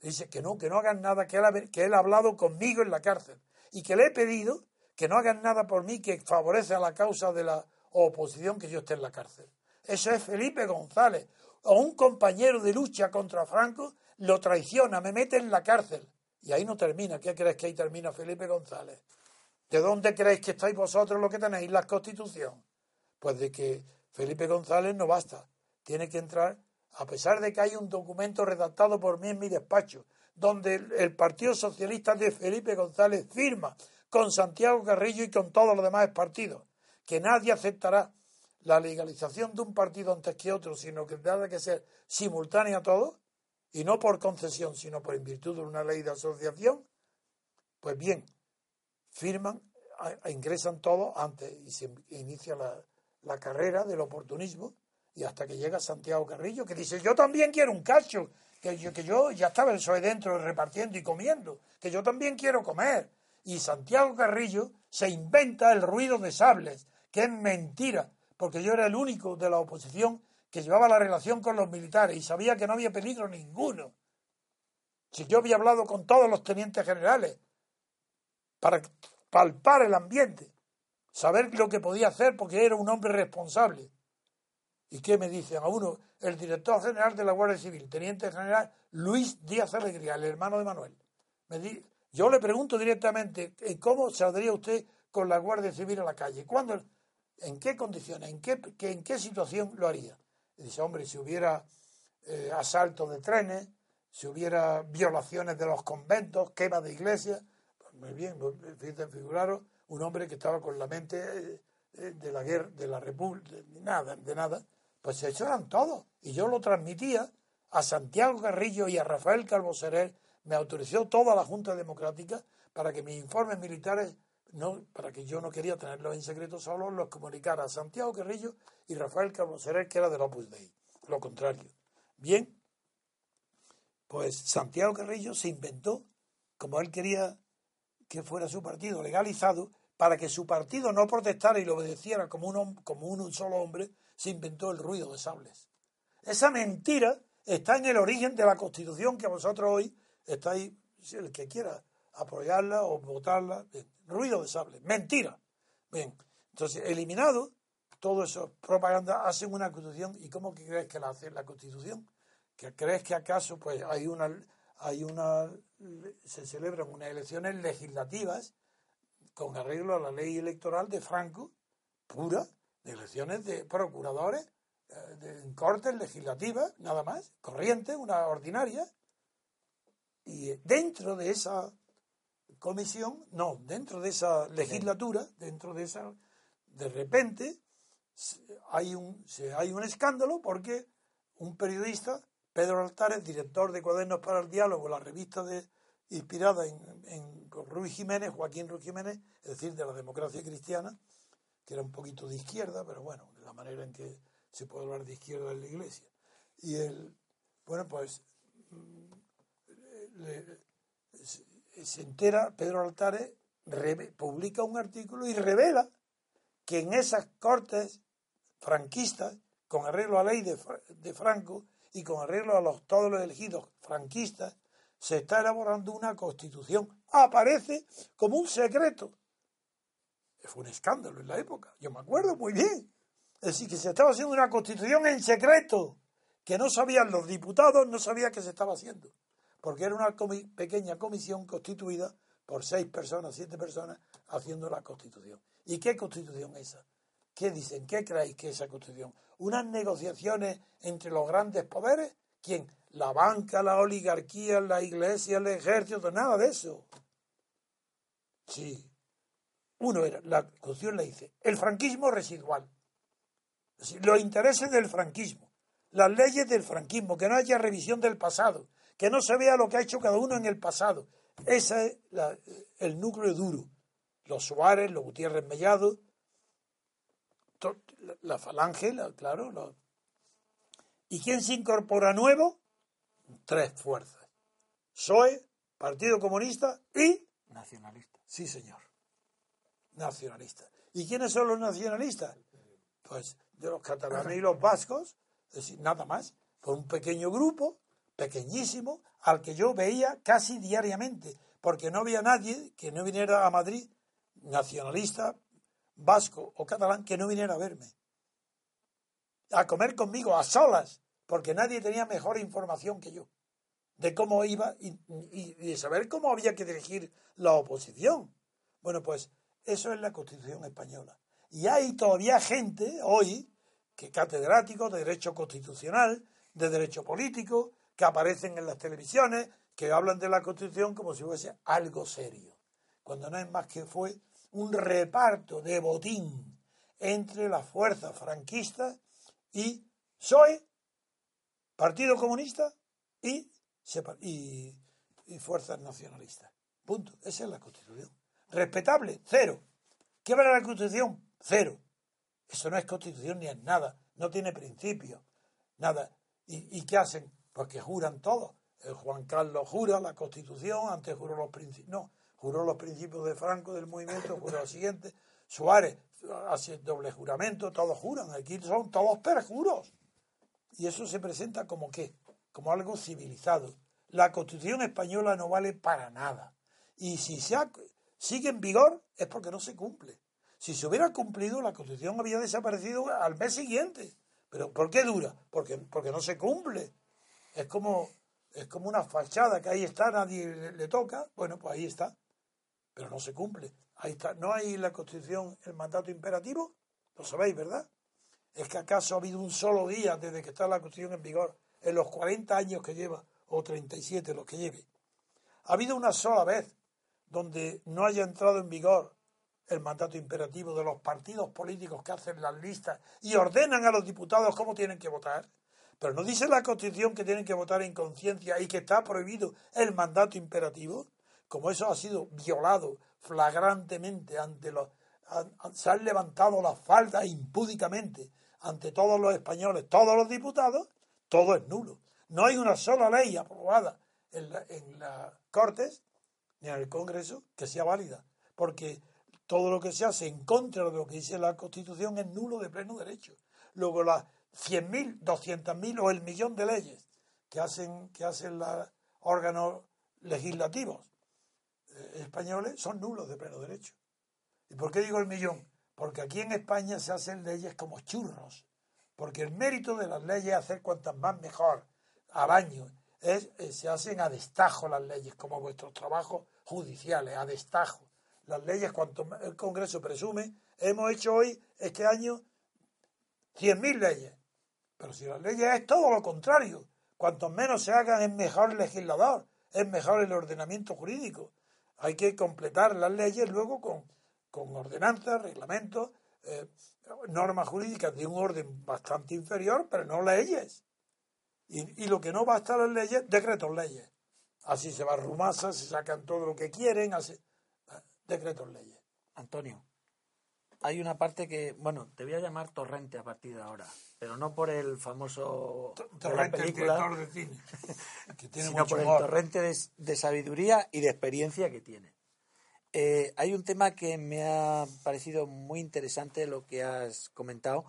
dice que no, que no hagan nada, que él, que él ha hablado conmigo en la cárcel y que le he pedido que no hagan nada por mí que favorece a la causa de la oposición que yo esté en la cárcel. Eso es Felipe González, o un compañero de lucha contra Franco, lo traiciona, me mete en la cárcel. Y ahí no termina. ¿Qué crees que ahí termina Felipe González? ¿De dónde creéis que estáis vosotros lo que tenéis la Constitución? Pues de que Felipe González no basta. Tiene que entrar, a pesar de que hay un documento redactado por mí en mi despacho, donde el Partido Socialista de Felipe González firma con Santiago Carrillo y con todos los demás partidos, que nadie aceptará la legalización de un partido antes que otro, sino que tendrá que ser simultánea a todos, y no por concesión, sino por en virtud de una ley de asociación, pues bien, firman, ingresan todos antes y se inicia la, carrera del oportunismo y hasta que llega Santiago Carrillo que dice yo también quiero un cacho, que yo, que yo ya estaba el soy dentro repartiendo y comiendo, que yo también quiero comer. Y Santiago Carrillo se inventa el ruido de sables, que es mentira, porque yo era el único de la oposición que llevaba la relación con los militares y sabía que no había peligro ninguno. Si yo había hablado con todos los tenientes generales, para palpar el ambiente, saber lo que podía hacer porque era un hombre responsable. ¿Y qué me dicen? A uno, el director general de la Guardia Civil, teniente general Luis Díaz Alegría, el hermano de Manuel. Me yo le pregunto directamente, ¿cómo saldría usted con la Guardia Civil a la calle? ¿Cuándo? ¿En qué condiciones? ¿En qué, en qué situación lo haría? Y dice, hombre, si hubiera eh, asalto de trenes, si hubiera violaciones de los conventos, quema de iglesias, muy bien, figuraros un hombre que estaba con la mente eh, eh, de la guerra, de la república, de nada, de nada, pues eso eran todos. Y yo lo transmitía a Santiago Carrillo y a Rafael Calvo me autorizó toda la Junta Democrática para que mis informes militares, no, para que yo no quería tenerlos en secreto, solo los comunicara a Santiago Carrillo y Rafael Calvo que era del Opus Dei. Lo contrario. Bien, pues Santiago Carrillo se inventó, como él quería que fuera su partido legalizado, para que su partido no protestara y lo obedeciera como un, como un solo hombre, se inventó el ruido de sables. Esa mentira está en el origen de la Constitución que vosotros hoy estáis, el que quiera apoyarla o votarla, ruido de sables, mentira. Bien, entonces, eliminado todo eso, propaganda, hacen una constitución. ¿Y cómo crees que la hace la constitución? ¿Que crees que acaso pues hay una hay una se celebran unas elecciones legislativas con arreglo a la ley electoral de Franco, pura, de elecciones de procuradores eh, en cortes legislativas, nada más, corriente, una ordinaria, y dentro de esa comisión, no, dentro de esa legislatura, dentro de esa, de repente hay un, hay un escándalo porque un periodista Pedro Altares, director de Cuadernos para el Diálogo, la revista de, inspirada en, en Ruiz Jiménez, Joaquín Ruiz Jiménez, es decir, de la democracia cristiana, que era un poquito de izquierda, pero bueno, de la manera en que se puede hablar de izquierda en la iglesia. Y él, bueno, pues mm, se entera, Pedro Altares publica un artículo y revela que en esas cortes franquistas, con arreglo a la ley de, de Franco, y con arreglo a todos los elegidos franquistas, se está elaborando una constitución. Aparece como un secreto. Fue un escándalo en la época, yo me acuerdo muy bien. Es decir, que se estaba haciendo una constitución en secreto, que no sabían los diputados, no sabían que se estaba haciendo, porque era una pequeña comisión constituida por seis personas, siete personas, haciendo la constitución. ¿Y qué constitución es esa? ¿Qué dicen? ¿Qué creéis que es esa constitución? ¿Unas negociaciones entre los grandes poderes? ¿Quién? La banca, la oligarquía, la iglesia, el ejército, nada de eso. Sí. Uno era, la constitución le dice, el franquismo residual. Los intereses del franquismo, las leyes del franquismo, que no haya revisión del pasado, que no se vea lo que ha hecho cada uno en el pasado. Ese es el núcleo duro. Los Suárez, los Gutiérrez Mellado, la, falange, claro. ¿Y quién se incorpora nuevo? Tres fuerzas. PSOE, Partido Comunista y... Nacionalista. Sí, señor. Nacionalista. ¿Y quiénes son los nacionalistas? Pues de los catalanes y los vascos, es decir, nada más. Por un pequeño grupo, pequeñísimo, al que yo veía casi diariamente, porque no había nadie que no viniera a Madrid, nacionalista, vasco o catalán que no viniera a verme. A comer conmigo a solas, porque nadie tenía mejor información que yo de cómo iba y, de saber cómo había que dirigir la oposición. Bueno, pues eso es la Constitución española. Y hay todavía gente hoy, que catedráticos de Derecho Constitucional, de Derecho Político, que aparecen en las televisiones, que hablan de la Constitución como si fuese algo serio, cuando no es más que fue un reparto de botín entre las fuerzas franquistas y PSOE, Partido Comunista y, y, fuerzas nacionalistas. Punto. Esa es la Constitución. Respetable, cero. ¿Qué vale la Constitución? Cero. Eso no es Constitución ni es nada. No tiene principios. Nada. ¿Y, y qué hacen? Porque juran todo. El Juan Carlos jura la Constitución, antes juró los principios. No, juró los principios de Franco del movimiento, juró lo siguiente. Suárez hace doble juramento, todos juran, aquí son todos perjuros. Y eso se presenta como qué? Como algo civilizado. La Constitución española no vale para nada. Y si se sigue en vigor es porque no se cumple. Si se hubiera cumplido, la Constitución había desaparecido al mes siguiente. ¿Pero por qué dura? Porque, porque no se cumple. Es como, es como una fachada que ahí está, nadie le toca. Bueno, pues ahí está pero no se cumple. Ahí está. ¿No hay en la Constitución el mandato imperativo? Lo sabéis, ¿verdad? ¿Es que acaso ha habido un solo día desde que está la Constitución en vigor, en los 40 años que lleva, o 37 los que lleve? ¿Ha habido una sola vez donde no haya entrado en vigor el mandato imperativo de los partidos políticos que hacen las listas y ordenan a los diputados cómo tienen que votar? Pero no dice la Constitución que tienen que votar en conciencia y que está prohibido el mandato imperativo como eso ha sido violado flagrantemente ante los se han levantado las faldas impúdicamente ante todos los españoles, todos los diputados, todo es nulo. No hay una sola ley aprobada en, en las Cortes ni en el Congreso que sea válida, porque todo lo que se hace en contra de lo que dice la Constitución es nulo de pleno derecho. Luego las 100.000, 200.000 o el millón de leyes que hacen, que hacen los órganos legislativos españoles son nulos de pleno derecho. ¿Y por qué digo el millón? Porque aquí en España se hacen leyes como churros. Porque el mérito de las leyes es hacer cuantas más mejor al año. Es, eh, se hacen a destajo las leyes, como vuestros trabajos judiciales, a destajo. Las leyes, cuanto el Congreso presume, hemos hecho hoy, este año, 100.000 leyes. Pero si las leyes es todo lo contrario. Cuanto menos se hagan, es mejor el legislador, es mejor el ordenamiento jurídico. Hay que completar las leyes luego con, con ordenanzas, reglamentos, eh, normas jurídicas de un orden bastante inferior, pero no leyes. Y, lo que no va a estar en leyes, decretos leyes. Así se va rumasa, se sacan todo lo que quieren, así, decretos leyes. Antonio, hay una parte que, bueno, te voy a llamar Torrente a partir de ahora, pero no por el famoso Torrente, director de cine, que tiene sino por el torrente de, sabiduría y de experiencia que tiene. Eh, hay un tema que me ha parecido muy interesante lo que has comentado.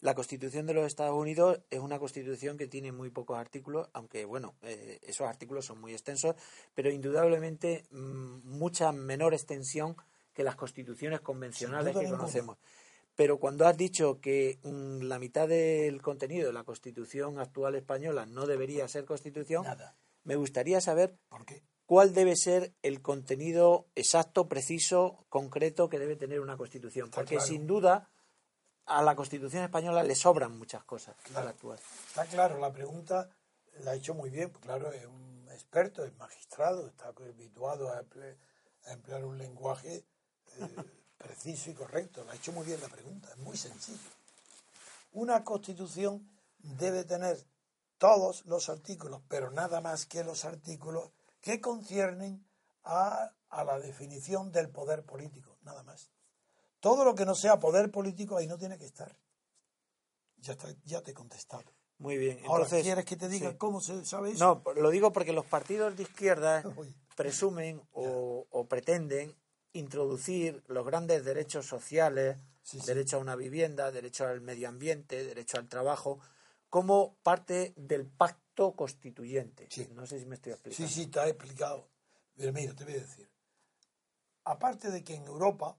La Constitución de los Estados Unidos es una Constitución que tiene muy pocos artículos, aunque bueno, eh, esos artículos son muy extensos, pero indudablemente mm, mucha menor extensión que las constituciones convencionales que conocemos. Pero cuando has dicho que mm, la mitad del contenido de la constitución actual española no debería ser constitución, me gustaría saber cuál debe ser el contenido exacto, preciso, concreto que debe tener una constitución. Porque sin duda a la Constitución española le sobran muchas cosas Claro. actual. Está claro, la pregunta la ha hecho muy bien, pues claro, es un experto, es magistrado, está habituado a emplear un lenguaje eh, preciso y correcto. La ha hecho muy bien la pregunta, es muy sencillo. Una constitución debe tener todos los artículos, pero nada más que los artículos que conciernen a, a la definición del poder político, nada más. Todo lo que no sea poder político ahí no tiene que estar. Ya, está, ya te he contestado. Muy bien. Ahora, ¿quieres que te diga sí. cómo se sabe eso? No, lo digo porque los partidos de izquierda Uy. presumen o, o pretenden introducir los grandes derechos sociales, Sí, sí. derecho a una vivienda, derecho al medio ambiente, derecho al trabajo, como parte del pacto constituyente. Sí. No sé si me estoy Sí, explicando. sí, te he explicado. Pero mira, te voy a decir. Aparte de que en Europa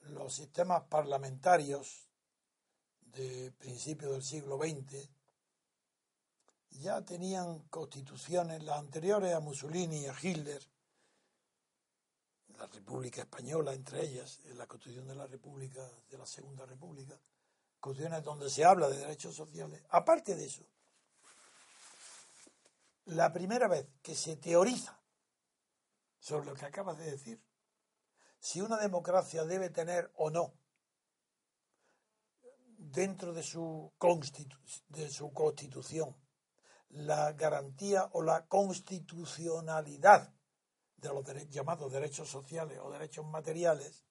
los sistemas parlamentarios de principios del siglo XX ya tenían constituciones, las anteriores a Mussolini y a Hitler, la República Española entre ellas, la Constitución de la República, de la Segunda República, constituciones donde se habla de derechos sociales. Aparte de eso, la primera vez que se teoriza sobre lo que acabas de decir, si una democracia debe tener o no dentro de su, constitu- de su constitución la garantía o la constitucionalidad de los llamados derechos sociales o derechos materiales,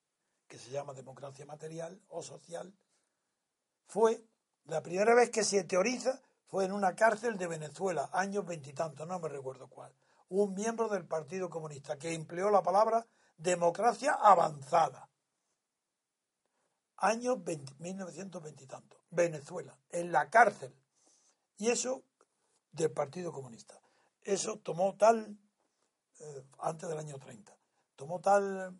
que se llama democracia material o social, fue la primera vez que se teoriza fue en una cárcel de Venezuela, años veintitantos, no me recuerdo cuál. Un miembro del Partido Comunista que empleó la palabra democracia avanzada. Años 20 1920 y tanto. Venezuela, en la cárcel. Y eso del Partido Comunista. Eso tomó tal, eh, antes del año 30, tomó tal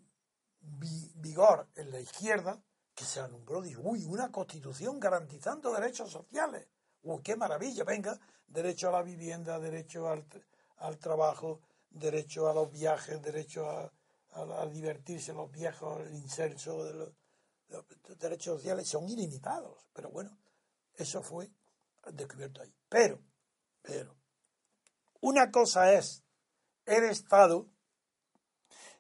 vi- vigor en la izquierda que se alumbró, dijo, uy, una constitución garantizando derechos sociales. Uy, qué maravilla, venga, derecho a la vivienda, derecho al, al trabajo, derecho a los viajes, derecho a, a- divertirse los viejos, el incenso, de los derechos sociales son ilimitados. Pero bueno, eso fue descubierto ahí. Pero, pero, una cosa es el Estado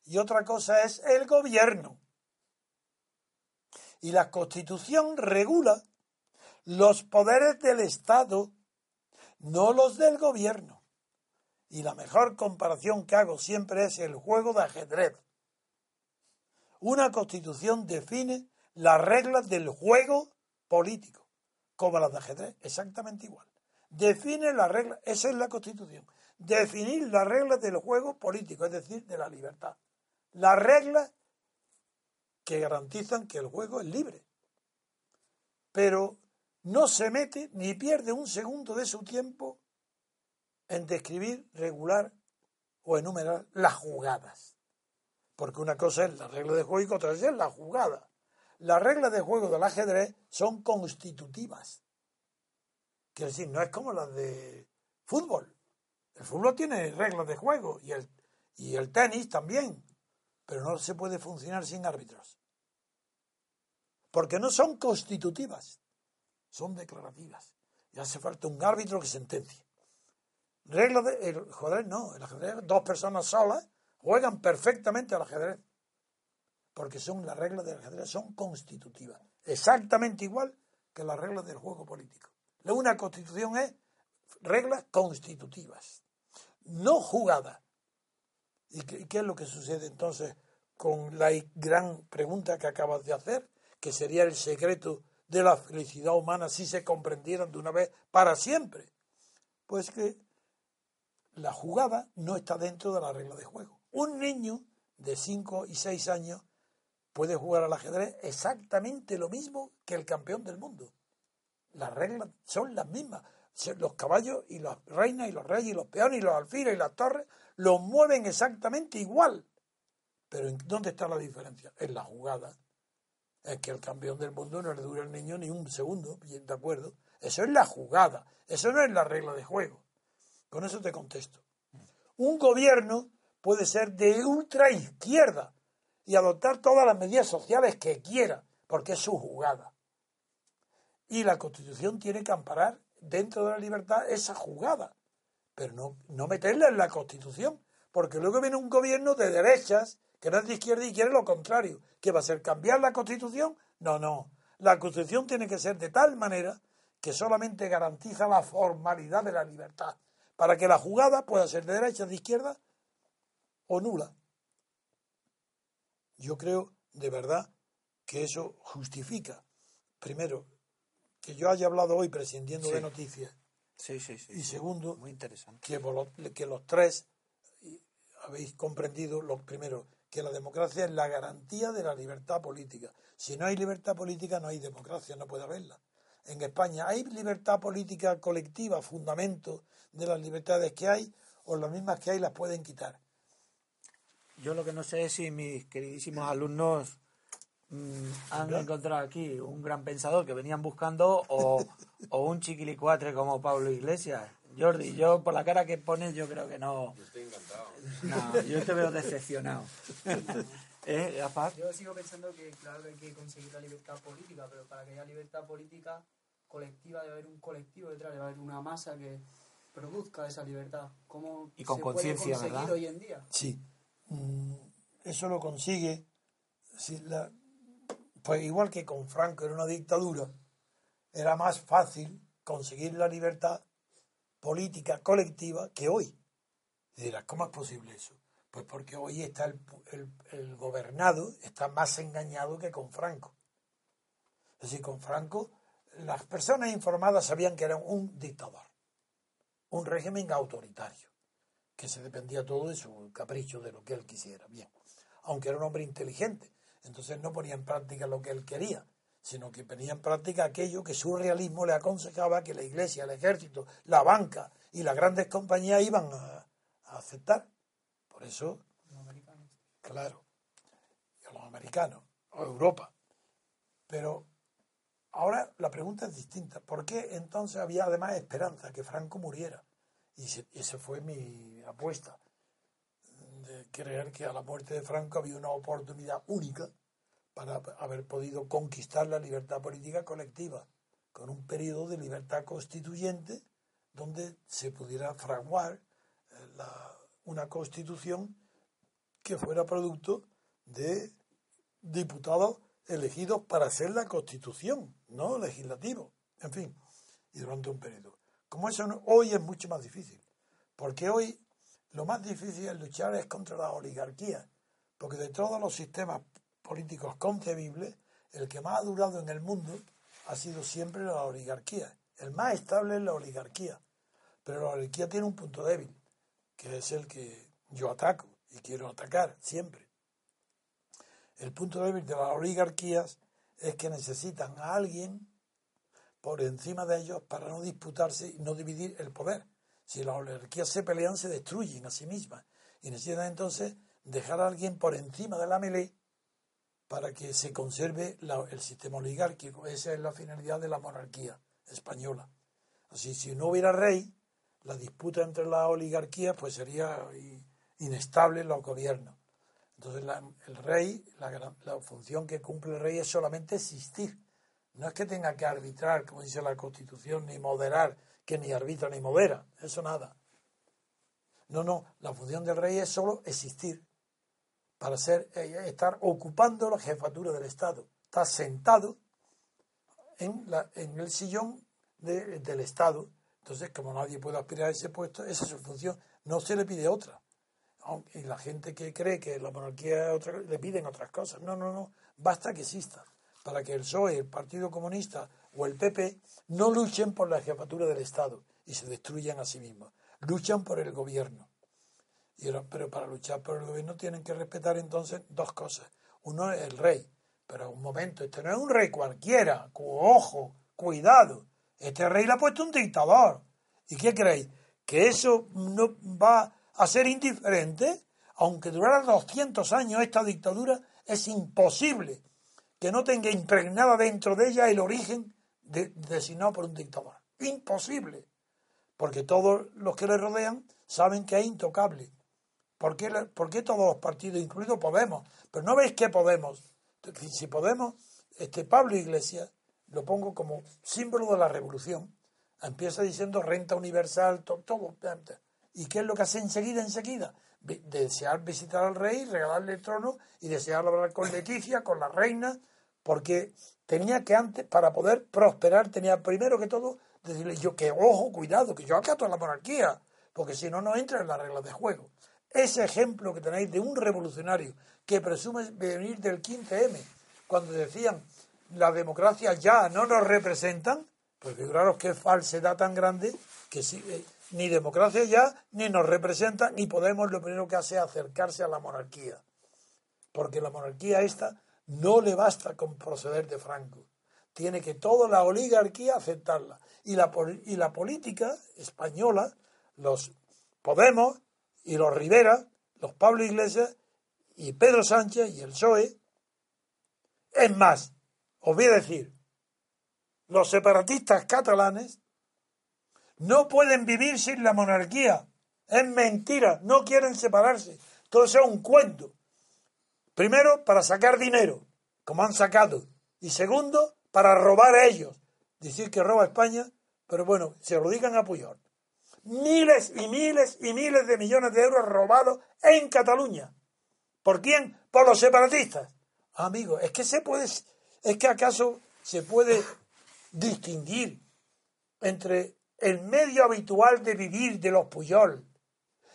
y otra cosa es el gobierno. Y la Constitución regula los poderes del Estado, no los del gobierno. Y la mejor comparación que hago siempre es el juego de ajedrez. Una constitución define las reglas del juego político, como las de ajedrez, exactamente igual. Define las reglas, esa es la constitución. Definir las reglas del juego político, es decir, de la libertad. Las reglas que garantizan que el juego es libre. Pero no se mete ni pierde un segundo de su tiempo en describir, regular o enumerar las jugadas. Porque una cosa es la regla de juego y otra es la jugada. Las reglas de juego del ajedrez son constitutivas. Quiero decir, no es como las de fútbol. El fútbol tiene reglas de juego y el, y el tenis también, pero no se puede funcionar sin árbitros. Porque no son constitutivas, son declarativas. Y hace falta un árbitro que sentencie. Reglas de. El ajedrez no, el ajedrez, dos personas solas juegan perfectamente al ajedrez. Porque son las reglas del ajedrez, son constitutivas. Exactamente igual que las reglas del juego político. Una constitución es reglas constitutivas, no jugadas. ¿Y qué, qué es lo que sucede entonces con la gran pregunta que acabas de hacer? Que sería el secreto de la felicidad humana si se comprendieran de una vez para siempre. Pues que la jugada no está dentro de la regla de juego. Un niño de 5 y 6 años puede jugar al ajedrez exactamente lo mismo que el campeón del mundo. Las reglas son las mismas. Los caballos y las reinas y los reyes y los peones y los alfiles y las torres los mueven exactamente igual. Pero ¿en ¿dónde está la diferencia? En la jugada. Es que el campeón del mundo no le dura al niño ni un segundo, bien de acuerdo. Eso es la jugada, eso no es la regla de juego. Con eso te contesto. Un gobierno puede ser de ultra izquierda y adoptar todas las medidas sociales que quiera, porque es su jugada. Y la Constitución tiene que amparar dentro de la libertad esa jugada, pero no, no meterla en la Constitución, porque luego viene un gobierno de derechas que no es de izquierda y quiere lo contrario. ¿Qué va a ser? ¿Cambiar la Constitución? No, no. La Constitución tiene que ser de tal manera que solamente garantiza la formalidad de la libertad, para que la jugada pueda ser de derecha, de izquierda o nula. Yo creo de verdad que eso justifica, primero, que yo haya hablado hoy prescindiendo de noticias. Sí, sí, sí. Y segundo, muy interesante. Que, que los tres habéis comprendido, lo primero, que la democracia es la garantía de la libertad política. Si no hay libertad política, no hay democracia, no puede haberla. En España hay libertad política colectiva, fundamento de las libertades que hay, o las mismas que hay las pueden quitar. Yo lo que no sé es si mis queridísimos alumnos han encontrado aquí un gran pensador que venían buscando o, o un chiquilicuatre como Pablo Iglesias. Jordi, yo por la cara que pones, yo creo que no. Yo estoy encantado. No, yo te veo decepcionado. ¿Eh, Yo sigo pensando que, claro, que hay que conseguir la libertad política, pero para que haya libertad política colectiva debe haber un colectivo detrás, debe haber una masa que produzca esa libertad. ¿Cómo y con conciencia, ¿verdad? hoy en día? Sí. Mm, eso lo consigue. Si la, pues igual que con Franco era una dictadura, era más fácil conseguir la libertad política colectiva que hoy. Y dirás, ¿cómo es posible eso? Pues porque hoy está el, el, gobernado, está más engañado que con Franco. Es decir, con Franco las personas informadas sabían que era un dictador, un régimen autoritario, que se dependía todo de su capricho, de lo que él quisiera. Bien, aunque era un hombre inteligente, entonces no ponía en práctica lo que él quería, sino que ponía en práctica aquello que su realismo le aconsejaba que la iglesia, el ejército, la banca y las grandes compañías iban a, aceptar. Por eso, los americanos. claro, los americanos, o Europa. Pero ahora la pregunta es distinta. ¿Por qué entonces había además esperanza que Franco muriera? Y esa fue mi apuesta, de creer que a la muerte de Franco había una oportunidad única para haber podido conquistar la libertad política colectiva, con un periodo de libertad constituyente donde se pudiera fraguar eh, una constitución que fuera producto de diputados elegidos para hacer la constitución, no legislativo, en fin, y durante un periodo. Como eso hoy es mucho más difícil, porque hoy lo más difícil de luchar es contra la oligarquía, porque de todos los sistemas políticos concebibles, el que más ha durado en el mundo ha sido siempre la oligarquía. El más estable es la oligarquía. Pero la oligarquía tiene un punto débil, que es el que yo ataco y quiero atacar siempre. El punto débil de las oligarquías es que necesitan a alguien por encima de ellos para no disputarse y no dividir el poder. Si las oligarquías se pelean, se destruyen a sí mismas. Y necesitan entonces dejar a alguien por encima de la melee para que se conserve el sistema oligárquico. Esa es la finalidad de la monarquía española. Así, si no hubiera rey, la disputa entre las oligarquías pues sería inestable en los gobiernos. Entonces el rey, la, la, función que cumple el rey es solamente existir. No es que tenga que arbitrar, como dice la Constitución, ni moderar, que ni arbitra ni modera. Eso nada. No, no, la función del rey es solo existir para ser, eh, estar ocupando la jefatura del Estado. Está sentado en, la, en el sillón del Estado. Entonces, como nadie puede aspirar a ese puesto, esa es su función. No se le pide otra. Aunque la gente que cree que la monarquía es otra, le piden otras cosas. No, no, no. Basta que exista. Para que el PSOE, el Partido Comunista o el PP no luchen por la jefatura del Estado y se destruyan a sí mismos. Luchan por el gobierno pero para luchar por el gobierno tienen que respetar entonces dos cosas. Uno es el rey, pero un momento, este no es un rey cualquiera, ojo, cuidado, este rey le ha puesto un dictador. ¿Y qué creéis? ¿Que eso no va a ser indiferente? Aunque durara 200 años esta dictadura, es imposible que no tenga impregnada dentro de ella el origen de, designado por un dictador. Imposible. Porque todos los que le rodean saben que es intocable. ¿Por qué, todos los partidos, incluido Podemos? Pero no veis que Podemos, si Podemos este Pablo Iglesias lo pongo como símbolo de la revolución. Empieza diciendo renta universal, to- todo. ¿Y qué es lo que hace enseguida, enseguida? Desear visitar al rey, regalarle el trono y desear hablar con Leticia, con la reina, porque tenía que antes, para poder prosperar, tenía primero que todo decirle yo que ojo, cuidado, que yo acato a la monarquía, porque si no, no entra en las reglas de juego. Ese ejemplo que tenéis de un revolucionario que presume venir del 15M, cuando decían la democracia ya no nos representan, pues figuraros qué falsedad tan grande que eh, ni democracia ya ni nos representa, ni Podemos lo primero que hace es acercarse a la monarquía. Porque la monarquía esta no le basta con proceder de Franco. Tiene que toda la oligarquía aceptarla. Y la, y la política española, los Podemos y los Rivera, los Pablo Iglesias y Pedro Sánchez y el PSOE, es más, os voy a decir, los separatistas catalanes no pueden vivir sin la monarquía. Es mentira, no quieren separarse. Todo eso es un cuento. Primero, para sacar dinero, como han sacado. Y segundo, para robar a ellos. Decir que roba España, pero bueno, se lo digan a Puyol. Miles y miles y miles de millones de euros robados en Cataluña. ¿Por quién? Por los separatistas. Amigos, es que se puede, es que acaso se puede distinguir entre el medio habitual de vivir de los Puyol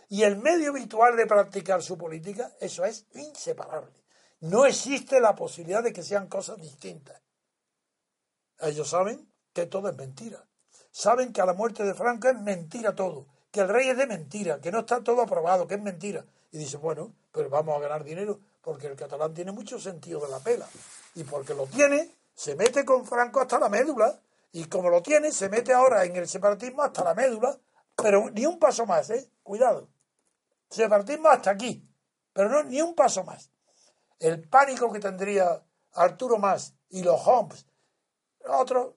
y el medio habitual de practicar su política, eso es inseparable. No existe la posibilidad de que sean cosas distintas. Ellos saben que todo es mentira. Saben que a la muerte de Franco es mentira todo, que el rey es de mentira, que no está todo aprobado, que es mentira. Y dice, bueno, pero vamos a ganar dinero porque el catalán tiene mucho sentido de la pela. Y porque lo tiene, se mete con Franco hasta la médula. Y como lo tiene, se mete ahora en el separatismo hasta la médula. Pero ni un paso más, ¿eh? Cuidado. Separatismo hasta aquí. Pero no, ni un paso más. El pánico que tendría Arturo Más y los Homs, otros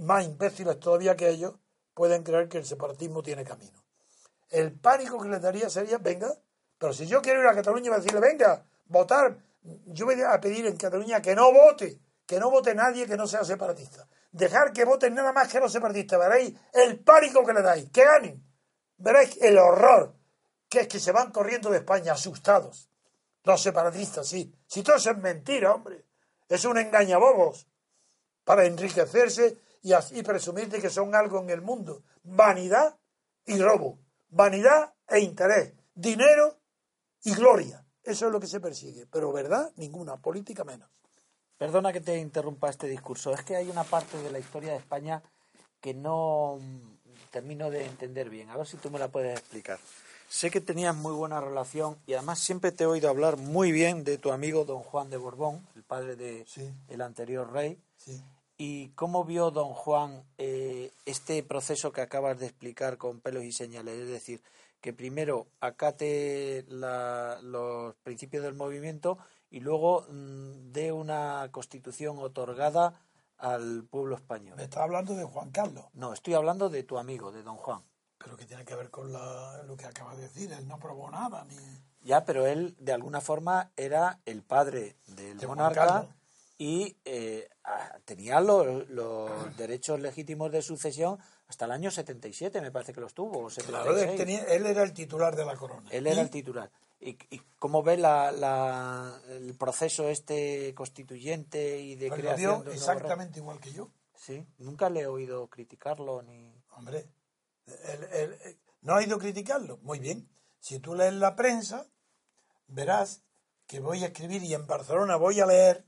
más imbéciles todavía que ellos, pueden creer que el separatismo tiene camino. El pánico que les daría sería, venga, pero si yo quiero ir a Cataluña y decirle, venga, votar, yo voy a pedir en Cataluña que no vote, que no vote nadie que no sea separatista. Dejar que voten nada más que los separatistas. Veréis el pánico que le dais, que ganen. Veréis el horror, que es que se van corriendo de España asustados. Los separatistas, sí. Si todo eso es mentira, hombre. Es un engañabobos para enriquecerse y así presumir de que son algo en el mundo. Vanidad y robo. Vanidad e interés. Dinero y gloria. Eso es lo que se persigue. Pero verdad, ninguna. Política menos. Perdona que te interrumpa este discurso. Es que hay una parte de la historia de España que no termino de entender bien. A ver si tú me la puedes explicar. Sé que tenías muy buena relación y además siempre te he oído hablar muy bien de tu amigo don Juan de Borbón, el padre de Sí. el anterior rey. Sí. ¿Y cómo vio don Juan eh, este proceso que acabas de explicar con pelos y señales? Es decir, que primero acate la- los principios del movimiento y luego mm, dé una constitución otorgada al pueblo español. Me está hablando de Juan Carlos. No, estoy hablando de tu amigo, de don Juan. Pero que tiene que ver con la- lo que acaba de decir. Él no probó nada. Ni... Ya, pero él de alguna forma era el padre del De monarca. Y eh, ah, tenía los, los derechos legítimos de sucesión hasta el año 77, me parece que los tuvo, o 76. Claro, él, tenía- él era el titular de la corona. Él era el titular. ¿Y, y cómo ve la, la- el proceso este constituyente y de pues lo creación de un nuevo exactamente igual que yo. Sí, nunca le he oído criticarlo ni... Hombre, él- él- él- no ha ido a criticarlo. Muy bien. Si tú lees la prensa, verás que voy a escribir y en Barcelona voy a leer,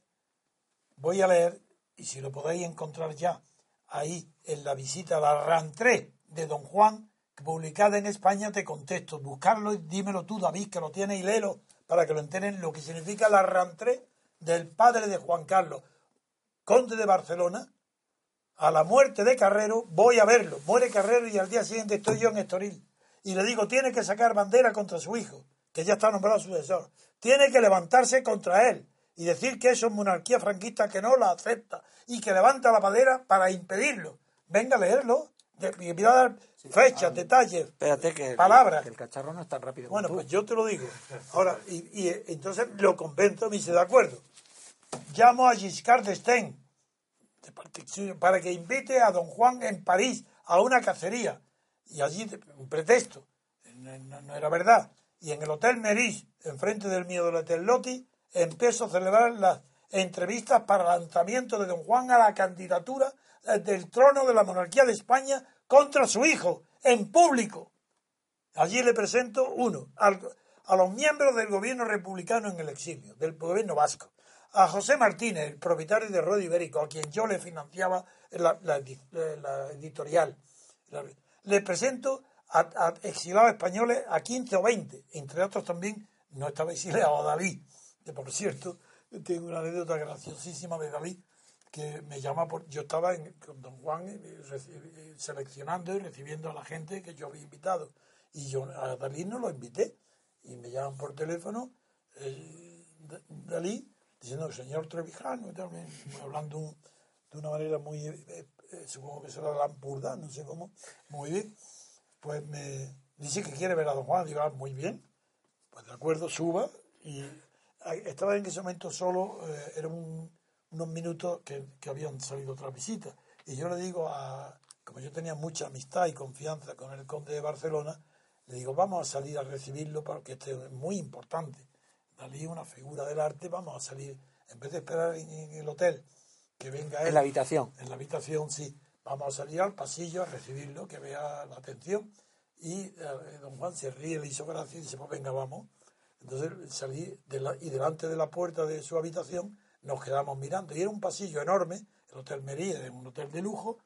voy a leer, y si lo podéis encontrar ya, ahí en la visita a la rentrée de Don Juan, publicada en España, te contesto. Buscarlo y dímelo tú, David, que lo tienes y léelo para que lo enteren lo que significa la rentrée del padre de Juan Carlos, conde de Barcelona, a la muerte de Carrero, voy a verlo. Muere Carrero y al día siguiente estoy yo en Estoril. Y le digo, tiene que sacar bandera contra su hijo, que ya está nombrado sucesor. Tiene que levantarse contra él y decir que eso es monarquía franquista que no la acepta y que levanta la bandera para impedirlo. Venga a leerlo. Y voy a dar fechas, detalles, Espérate que, palabras. que el cacharro no es tan rápido Bueno, pues yo te lo digo. Ahora, y, y, eh, entonces lo convento me dice, de acuerdo. llamo a Giscard d'Estaing para que invite a don Juan en París a una cacería. Y allí, un pretexto, no, no- no era verdad. Y en el Hotel Meris, enfrente del mío del Hotel Loti, empezó a celebrar las entrevistas para el lanzamiento de don Juan a la candidatura eh, del trono de la monarquía de España contra su hijo, en público. Allí le presento uno, a los miembros del gobierno republicano en el exilio, del gobierno vasco, a José Martínez, el propietario de Radio Ibérico, a quien yo le financiaba la, eh, editorial. Le presento a, a exilados españoles a 15 o 20, entre otros también no estaba exiliado a David, que por cierto, tengo una anécdota graciosísima de David, que me llama por yo estaba con don Juan eh, eh, seleccionando y recibiendo a la gente que yo había invitado. Y yo a Dalí no lo invité. Y me llaman por teléfono eh, Dalí diciendo señor Trevijano y hablando de una manera muy supongo que será Lampurda no sé cómo muy bien. Pues me dice que quiere ver a don Juan. Digo ah, muy bien. Pues de acuerdo, suba. Y estaba en ese momento solo, eh, eran un- unos minutos que, que habían salido otras visitas. Y yo le digo a, como yo tenía mucha amistad y confianza con el conde de Barcelona, le digo, vamos a salir a recibirlo porque esto es muy importante. Dalí es una figura del arte, vamos a salir, en vez de esperar en, en el hotel que venga él. En la habitación. En la habitación, sí. Vamos a salir al pasillo a recibirlo, que vea la atención. Y eh, don Juan se ríe, le hizo gracia y dice, pues venga, vamos. Entonces salí de la- y delante de la puerta de su habitación nos quedamos mirando. Y era un pasillo enorme, el Hotel Mería, era un hotel de lujo,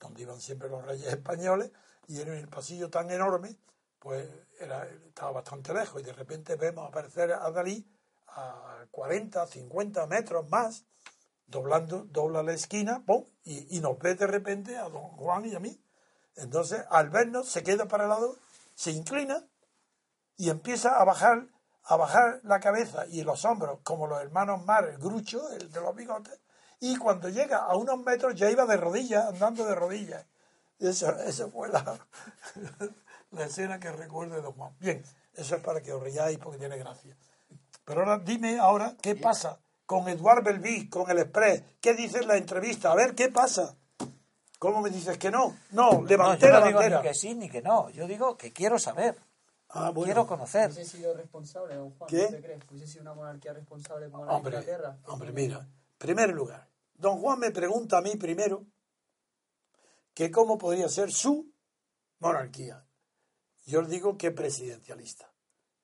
donde iban siempre los reyes españoles, y en el pasillo tan enorme, pues era, estaba bastante lejos. Y de repente vemos aparecer a Dalí a 40, 50 metros más, doblando, dobla la esquina, ¡pum! Y, y nos ve de repente a don Juan y a mí. Entonces, al vernos, se queda para el lado, se inclina y empieza a bajar, a bajar la cabeza y los hombros, como los hermanos Mar, el grucho, el de los bigotes, y cuando llega a unos metros ya iba de rodillas, andando de rodillas. Esa, esa fue la, la escena que recuerdo de Don Juan. Bien, eso es para que os riáis porque tiene gracia. Pero ahora dime ahora qué pasa con Eduard Belví, con el Express. ¿Qué dice en la entrevista? A ver, ¿qué pasa? ¿Cómo me dices que no? No, No, levanté yo la no digo bandera. ni que sí ni que no. Yo digo que quiero saber. Ah, bueno. Quiero conocer. Hubiese sido responsable, don Juan, ¿Qué? ¿no te crees? Hubiese sido una monarquía responsable como la de Hombre, Inglaterra. hombre, mira, primer lugar, don Juan me pregunta a mí primero que cómo podría ser su monarquía. Yo le digo que presidencialista,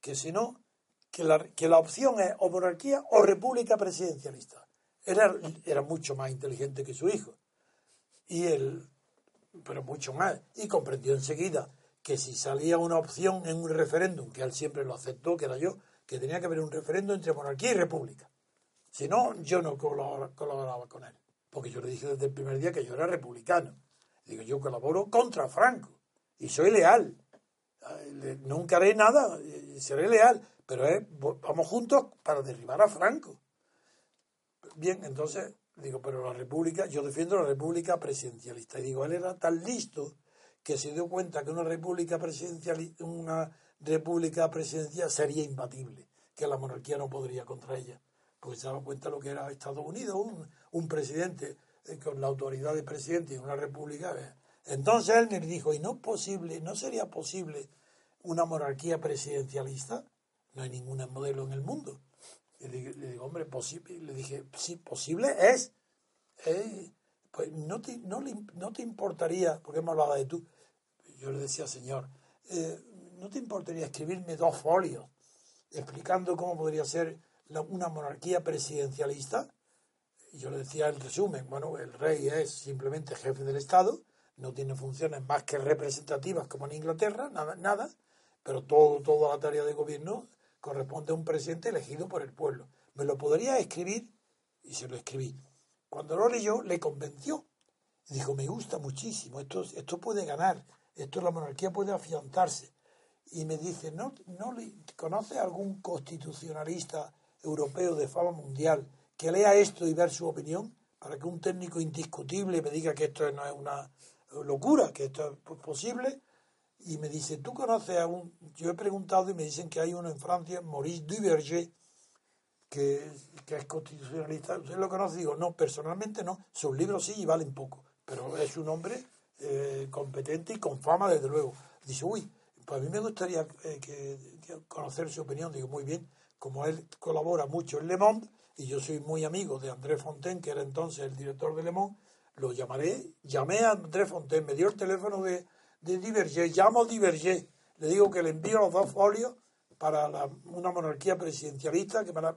que si no, que la, que la opción es o monarquía o república presidencialista. Era, era mucho más inteligente que su hijo, y él, pero mucho más, y comprendió enseguida que si salía una opción en un referéndum, que él siempre lo aceptó, que era yo, que tenía que haber un referéndum entre monarquía y república. Si no, yo no colabora- colaboraba con él. Porque yo le dije desde el primer día que yo era republicano. Digo, yo colaboro contra Franco. Y soy leal. Le- Nunca haré nada. eh, Seré leal. Pero eh, vamos juntos para derribar a Franco. Bien, entonces, digo, pero la república, yo defiendo la república presidencialista. Y digo, él era tan listo que se dio cuenta que una república presidencial, una república presidencial sería imbatible, que la monarquía no podría contra ella, porque se daba cuenta de lo que era Estados Unidos, un, un presidente eh, con la autoridad de presidente y una república. eh. Entonces me dijo, ¿y no es posible, no sería posible una monarquía presidencialista? No hay ningún modelo en el mundo. Le le digo, hombre, posible. Le dije, sí, posible es. Pues no te, no, le- no te importaría, porque me hablaba de tú. Yo le decía, señor, eh, ¿no te importaría escribirme dos folios explicando cómo podría ser la- una monarquía presidencialista? Y yo le decía el resumen, bueno, el rey es simplemente jefe del Estado, no tiene funciones más que representativas como en Inglaterra, nada, nada, pero todo, toda la tarea de gobierno corresponde a un presidente elegido por el pueblo. Me lo podría escribir y se lo escribí. Cuando lo leyó, le convenció. Dijo, me gusta muchísimo, esto, esto puede ganar, esto la monarquía puede afianzarse. Y me dice, ¿no, no le, ¿conoce algún constitucionalista europeo de fama mundial que lea esto y ver su opinión? Para que un técnico indiscutible me diga que esto no es una locura, que esto es posible. Y me dice, ¿tú conoces a un...? Yo he preguntado y me dicen que hay uno en Francia, Maurice Duverger, que, que es constitucionalista. ¿Usted lo conoce? Digo, no, personalmente no. Sus libros sí y valen poco, pero es un hombre eh, competente y con fama, desde luego. Dice, uy, pues a mí me gustaría eh, que, conocer su opinión. Digo, muy bien, como él colabora mucho en Le Monde, y yo soy muy amigo de André Fontaine, que era entonces el director de Le Monde, lo llamaré, llamé a André Fontaine, me dio el teléfono de, de Diverger, llamo a Diverger, le digo que le envío los dos folios para la- una monarquía presidencialista que para,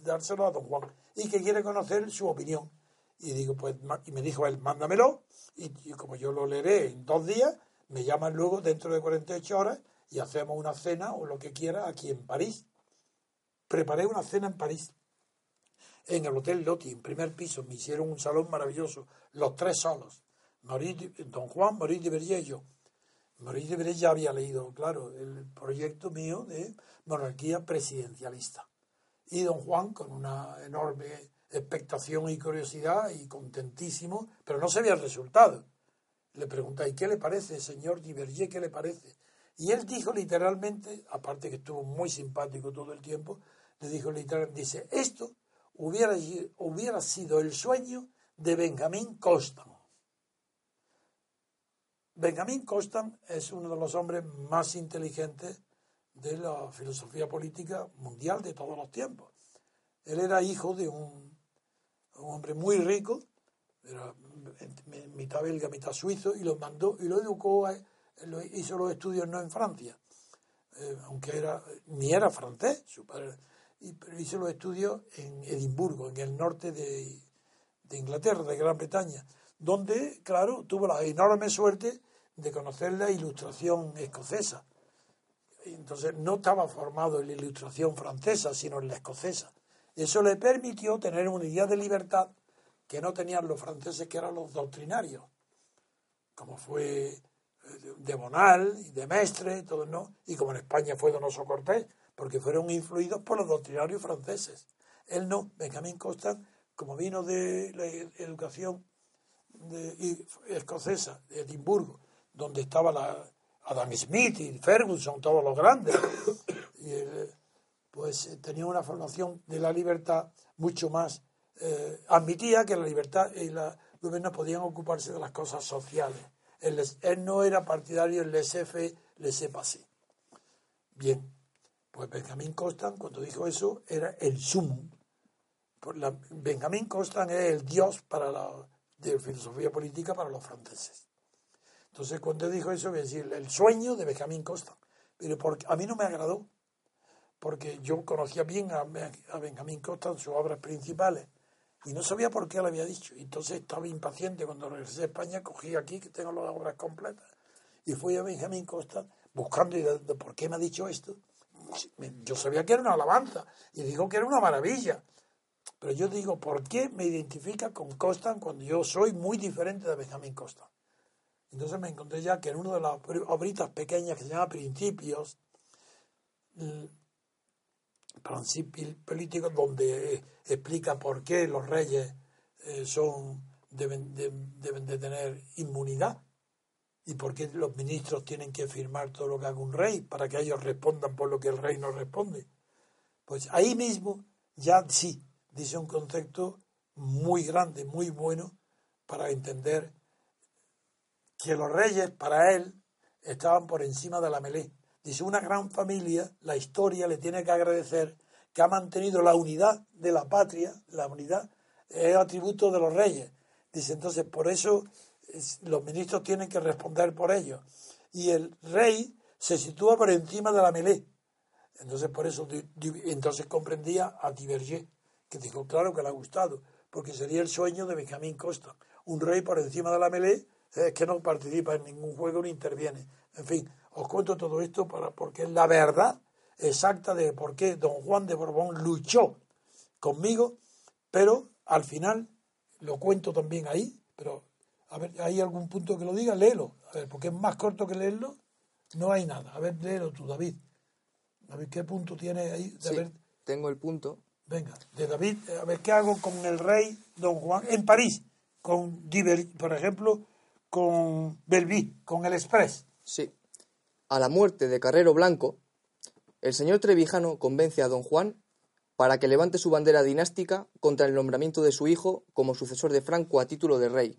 dárselo a don Juan y que quiere conocer su opinión. Y digo, pues, y me dijo él, mándamelo, y, como yo lo leeré en dos días, me llaman luego dentro de 48 horas y hacemos una cena o lo que quiera aquí en París. Preparé una cena en París, en el Hotel Loti, en primer piso, me hicieron un salón maravilloso, los tres solos, don Juan, Maurice de y yo. Maurice de Berger ya había leído, claro, el proyecto mío de monarquía presidencialista. Y don Juan, con una enorme expectación y curiosidad y contentísimo, pero no se veía el resultado. Le pregunté, ¿y qué le parece, señor Diverger, qué le parece? Y él dijo literalmente, aparte que estuvo muy simpático todo el tiempo, le dijo literalmente, dice, esto hubiera, hubiera sido el sueño de Benjamín Constant. Benjamín Constant es uno de los hombres más inteligentes de la filosofía política mundial de todos los tiempos. Él era hijo de un, hombre muy rico, era mitad belga, mitad suizo, y lo mandó y lo educó, a- lo- hizo los estudios no en Francia, eh, aunque era, ni era francés, su padre, y, pero hizo los estudios en Edimburgo, en el norte de Inglaterra, de Gran Bretaña, donde, claro, tuvo la enorme suerte de conocer la ilustración escocesa. Entonces no estaba formado en la ilustración francesa, sino en la escocesa. Eso le permitió tener una idea de libertad que no tenían los franceses, que eran los doctrinarios, como fue eh, de Bonal y de Mestre, todo, ¿no? y como en España fue Donoso Cortés, porque fueron influidos por los doctrinarios franceses. Él no, Benjamín Constant, como vino de la educación escocesa, de Edimburgo, donde estaba la Adam Smith y Ferguson, todos los grandes, y él, pues eh, tenía una formación de la libertad mucho más eh, admitía que la libertad y la gobierno podían ocuparse de las cosas sociales. Él, no era partidario del laissez-faire, laissez-passer. Bien, pues Benjamín Constant, cuando dijo eso, era el la- Benjamín Constant es el dios para la de filosofía política para los franceses. Entonces, cuando dijo eso, voy a decir el sueño de Benjamín Constant. Pero a mí no me agradó, porque yo conocía bien a, a Benjamín Constant, sus obras principales, y no sabía por qué lo había dicho. Entonces estaba impaciente cuando regresé a España, cogí aquí, que tengo las obras completas, y fui a Benjamín Constant buscando y de, por qué me ha dicho esto. Yo sabía que era una alabanza, y digo que era una maravilla. Pero yo digo, ¿por qué me identifica con Constant cuando yo soy muy diferente de Benjamín Constant? Entonces me encontré ya que en una de las obritas pequeñas que se llama Principios, principios políticos, donde eh, explica por qué los reyes eh, son deben de, deben de tener inmunidad y por qué los ministros tienen que firmar todo lo que haga un rey para que ellos respondan por lo que el rey no responde. Pues ahí mismo ya sí dice un concepto muy grande, muy bueno para entender que los reyes para él estaban por encima de la melé. Dice, una gran familia, la historia le tiene que agradecer que ha mantenido la unidad de la patria, la unidad es atributo de los reyes. Dice, entonces, por eso es, los ministros tienen que responder por ellos. Y el rey se sitúa por encima de la melé. Entonces, por eso, entonces comprendía a Diverger, que dijo, claro que le ha gustado, porque sería el sueño de Benjamín Costa. Un rey por encima de la melé es que no participa en ningún juego ni interviene. En fin, os cuento todo esto para, porque es la verdad exacta de por qué don Juan de Borbón luchó conmigo, pero al final lo cuento también ahí, pero a ver, ¿hay algún punto que lo diga? Léelo, a ver, porque es más corto que leerlo, no hay nada. A ver, léelo tú, David. Ver, ¿qué punto tiene ahí? De Sí, haber- tengo el punto. Venga, de David, eh, a ver qué hago con el rey Don Juan en París, con por ejemplo, con Belví, con el Express. Sí. A la muerte de Carrero Blanco, el señor Trevijano convence a don Juan para que levante su bandera dinástica contra el nombramiento de su hijo como sucesor de Franco a título de rey.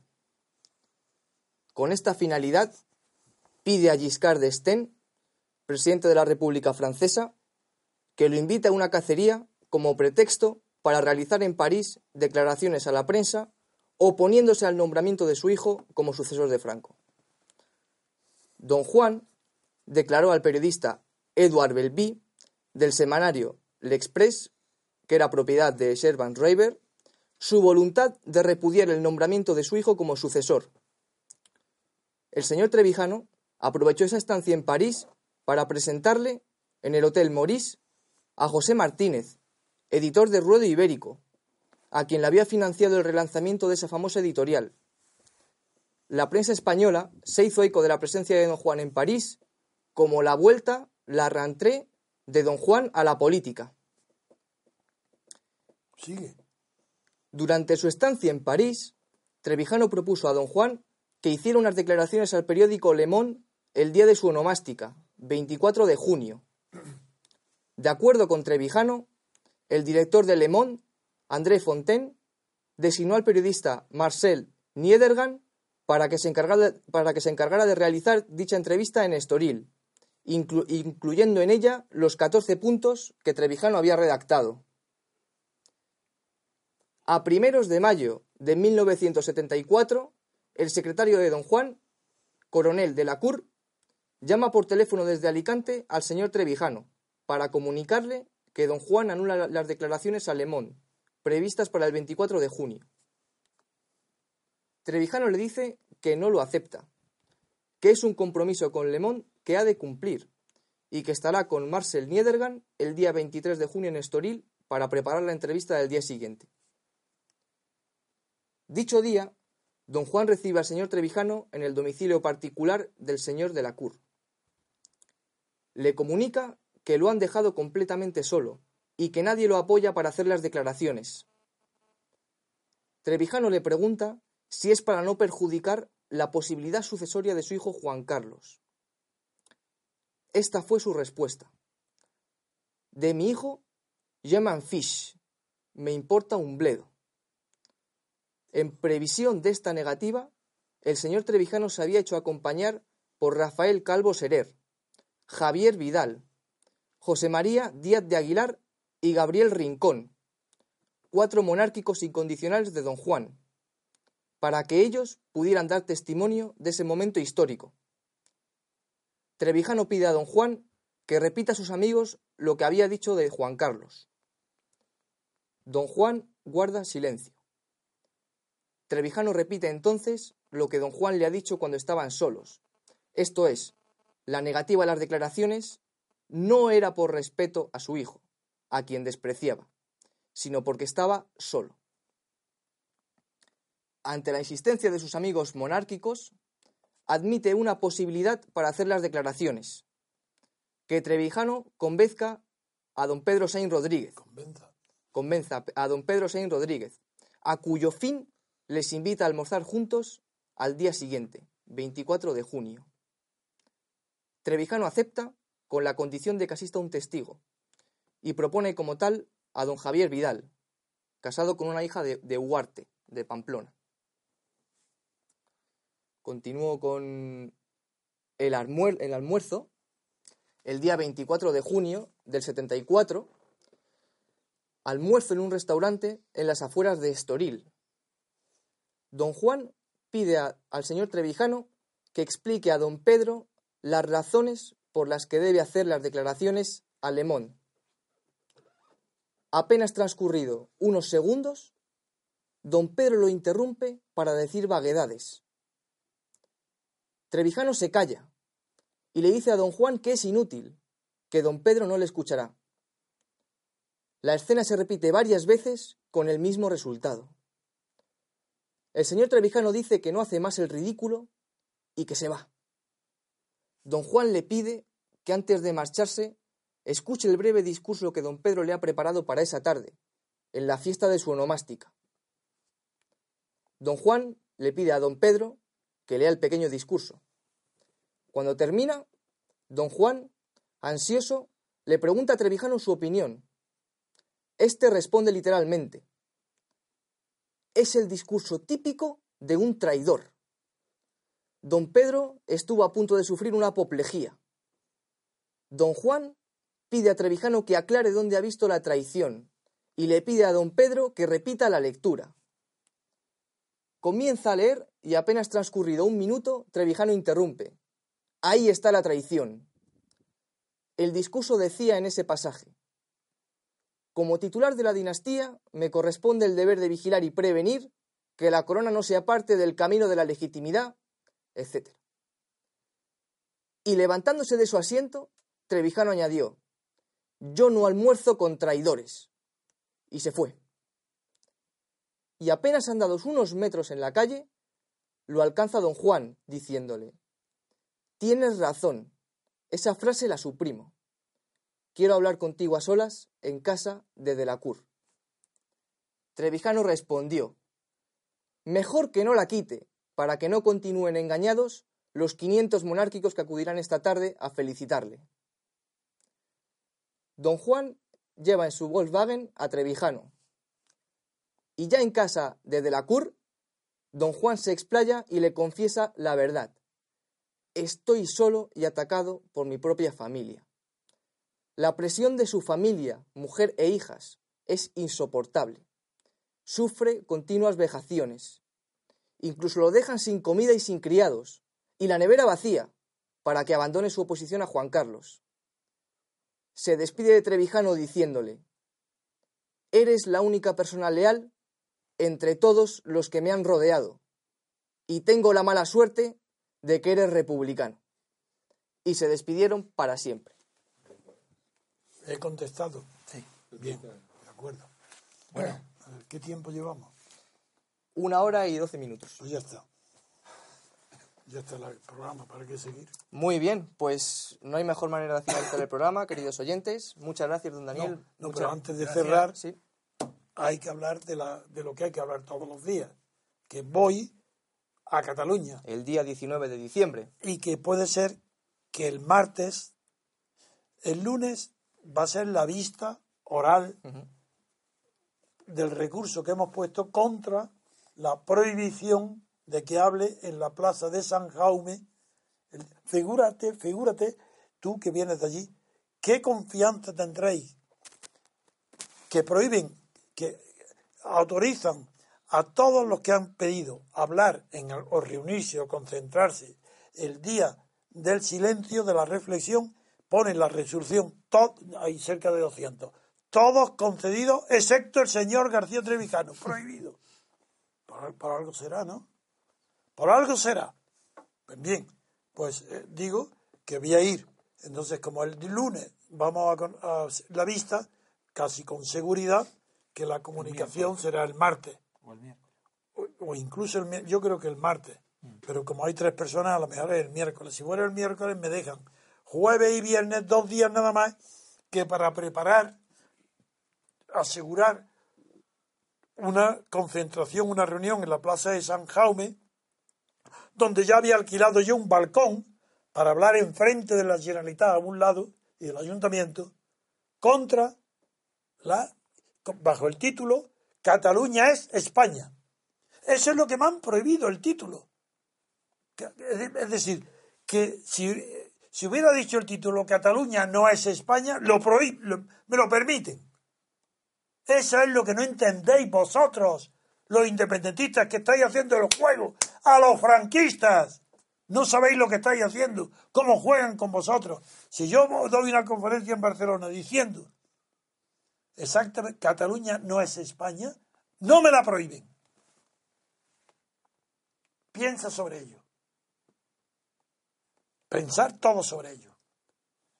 Con esta finalidad, pide a Giscard d'Estaing, presidente de la República Francesa, que lo invite a una cacería como pretexto para realizar en París declaraciones a la prensa oponiéndose al nombramiento de su hijo como sucesor de Franco. Don Juan declaró al periodista Edouard Belby del semanario L'Express, que era propiedad de Shervan Reiber, su voluntad de repudiar el nombramiento de su hijo como sucesor. El señor Trevijano aprovechó esa estancia en París para presentarle en el Hotel Maurice a José Martínez, editor de Ruedo Ibérico, a quien le había financiado el relanzamiento de esa famosa editorial. La prensa española se hizo eco de la presencia de don Juan en París como la vuelta, la rentrée de don Juan a la política. Sigue. Durante su estancia en París, Trevijano propuso a don Juan que hiciera unas declaraciones al periódico Le Monde el día de su onomástica, 24 de junio. De acuerdo con Trevijano, el director de Le Monde, André Fontaine, designó al periodista Marcel Niedergan para que, se encargara, de realizar dicha entrevista en Estoril, inclu- incluyendo en ella los 14 puntos que Trevijano había redactado. A primeros de mayo de 1974, el secretario de Don Juan, coronel de la CUR, llama por teléfono desde Alicante al señor Trevijano para comunicarle que Don Juan anula la- las declaraciones a Le Monde, previstas para el 24 de junio. Trevijano le dice que no lo acepta, que es un compromiso con Le Monde que ha de cumplir y que estará con Marcel Niedergan el día 23 de junio en Estoril para preparar la entrevista del día siguiente. Dicho día, don Juan recibe al señor Trevijano en el domicilio particular del señor de la Cur. Le comunica que lo han dejado completamente solo y que nadie lo apoya para hacer las declaraciones. Trevijano le pregunta si es para no perjudicar la posibilidad sucesoria de su hijo Juan Carlos. Esta fue su respuesta. De mi hijo, llaman Fish. Me importa un bledo. En previsión de esta negativa, el señor Trevijano se había hecho acompañar por Rafael Calvo Serer, Javier Vidal, José María Díaz de Aguilar y Gabriel Rincón, cuatro monárquicos incondicionales de don Juan, para que ellos pudieran dar testimonio de ese momento histórico. Trevijano pide a don Juan que repita a sus amigos lo que había dicho de Juan Carlos. Don Juan guarda silencio. Trevijano repite entonces lo que don Juan le ha dicho cuando estaban solos. Esto es, la negativa a las declaraciones no era por respeto a su hijo, a quien despreciaba, sino porque estaba solo. Ante la insistencia de sus amigos monárquicos, admite una posibilidad para hacer las declaraciones, que Trevijano convenzca a don Pedro Sainz Rodríguez, Convenza. convenza a don Pedro Sainz Rodríguez, a cuyo fin les invita a almorzar juntos al día siguiente, 24 de junio. Trevijano acepta con la condición de que asista un testigo y propone como tal a don Javier Vidal, casado con una hija de, de Huarte, de Pamplona. Continúo con el, almuer- el almuerzo. El día 24 de junio del 74, almuerzo en un restaurante en las afueras de Estoril. Don Juan pide al señor Trevijano que explique a don Pedro las razones por las que debe hacer las declaraciones a Le. Apenas transcurrido unos segundos, don Pedro lo interrumpe para decir vaguedades. Trevijano se calla y le dice a don Juan que es inútil, que don Pedro no le escuchará. La escena se repite varias veces con el mismo resultado. El señor Trevijano dice que no hace más el ridículo y que se va. Don Juan le pide que antes de marcharse escuche el breve discurso que don Pedro le ha preparado para esa tarde, en la fiesta de su onomástica. Don Juan le pide a don Pedro que lea el pequeño discurso. Cuando termina, don Juan, ansioso, le pregunta a Trevijano su opinión. Este responde literalmente. Es el discurso típico de un traidor. Don Pedro estuvo a punto de sufrir una apoplejía. Don Juan pide a Trevijano que aclare dónde ha visto la traición y le pide a don Pedro que repita la lectura. Comienza a leer y apenas transcurrido un minuto, Trevijano interrumpe. Ahí está la traición. El discurso decía en ese pasaje, Como titular de la dinastía, me corresponde el deber de vigilar y prevenir que la corona no sea parte del camino de la legitimidad, etc. Y levantándose de su asiento, Trevijano añadió, Yo no almuerzo con traidores. Y se fue. Y apenas andados unos metros en la calle, lo alcanza don Juan, diciéndole, Tienes razón, esa frase la suprimo. Quiero hablar contigo a solas en casa de Delacour. Trevijano respondió, Mejor que no la quite, para que no continúen engañados los 500 monárquicos que acudirán esta tarde a felicitarle. Don Juan lleva en su Volkswagen a Trevijano. Y ya en casa de Delacour, don Juan se explaya y le confiesa la verdad. Estoy solo y atacado por mi propia familia. La presión de su familia, mujer e hijas, es insoportable. Sufre continuas vejaciones. Incluso lo dejan sin comida y sin criados, y la nevera vacía, para que abandone su oposición a Juan Carlos se despide de Trevijano diciéndole, Eres la única persona leal entre todos los que me han rodeado, y tengo la mala suerte de que eres republicano. Y se despidieron para siempre. He contestado. Sí. Bien, de acuerdo. Bueno, a ver, ¿qué tiempo llevamos? Una hora y doce minutos. Pues ya está. Ya está el programa, ¿para qué seguir? Muy bien, pues no hay mejor manera de finalizar el programa, queridos oyentes. Muchas gracias, don Daniel. No, pero antes de gracias. cerrar, Sí, hay que hablar de, la, de lo que hay que hablar todos los días. Que voy a Cataluña el día 19 de diciembre. y que puede ser que el martes, el lunes, va a ser la vista oral del recurso que hemos puesto contra la prohibición de que hable en la plaza de San Jaume. Figúrate, figúrate, tú que vienes de allí, qué confianza tendréis que prohíben, que autorizan a todos los que han pedido hablar en el- o reunirse o concentrarse el día del silencio, de la reflexión, ponen la resolución, to- hay cerca de 200, todos concedidos, excepto el señor García Trevijano, prohibido. Por, por algo será, ¿no? Por algo será. Pues bien, pues eh, digo que voy a ir. Entonces, como el lunes vamos a, la vista, casi con seguridad que la comunicación será el martes. O el miércoles. O, o incluso el yo creo que el martes. Pero como hay tres personas, a lo mejor es el miércoles. Si fuera el miércoles, me dejan jueves y viernes, dos días nada más, que para preparar, asegurar una concentración, una reunión en la plaza de San Jaume, donde ya había alquilado yo un balcón para hablar enfrente de la Generalitat a un lado y del ayuntamiento contra la bajo el título Cataluña es España. Eso es lo que me han prohibido el título. Es decir, que si, si hubiera dicho el título Cataluña no es España, lo prohí- me lo permiten. Eso es lo que no entendéis vosotros, los independentistas que estáis haciendo el juego a los franquistas. No sabéis lo que estáis haciendo, cómo juegan con vosotros. Si yo doy una conferencia en Barcelona diciendo exactamente Cataluña no es España, no me la prohíben. Piensa sobre ello. Pensar todo sobre ello.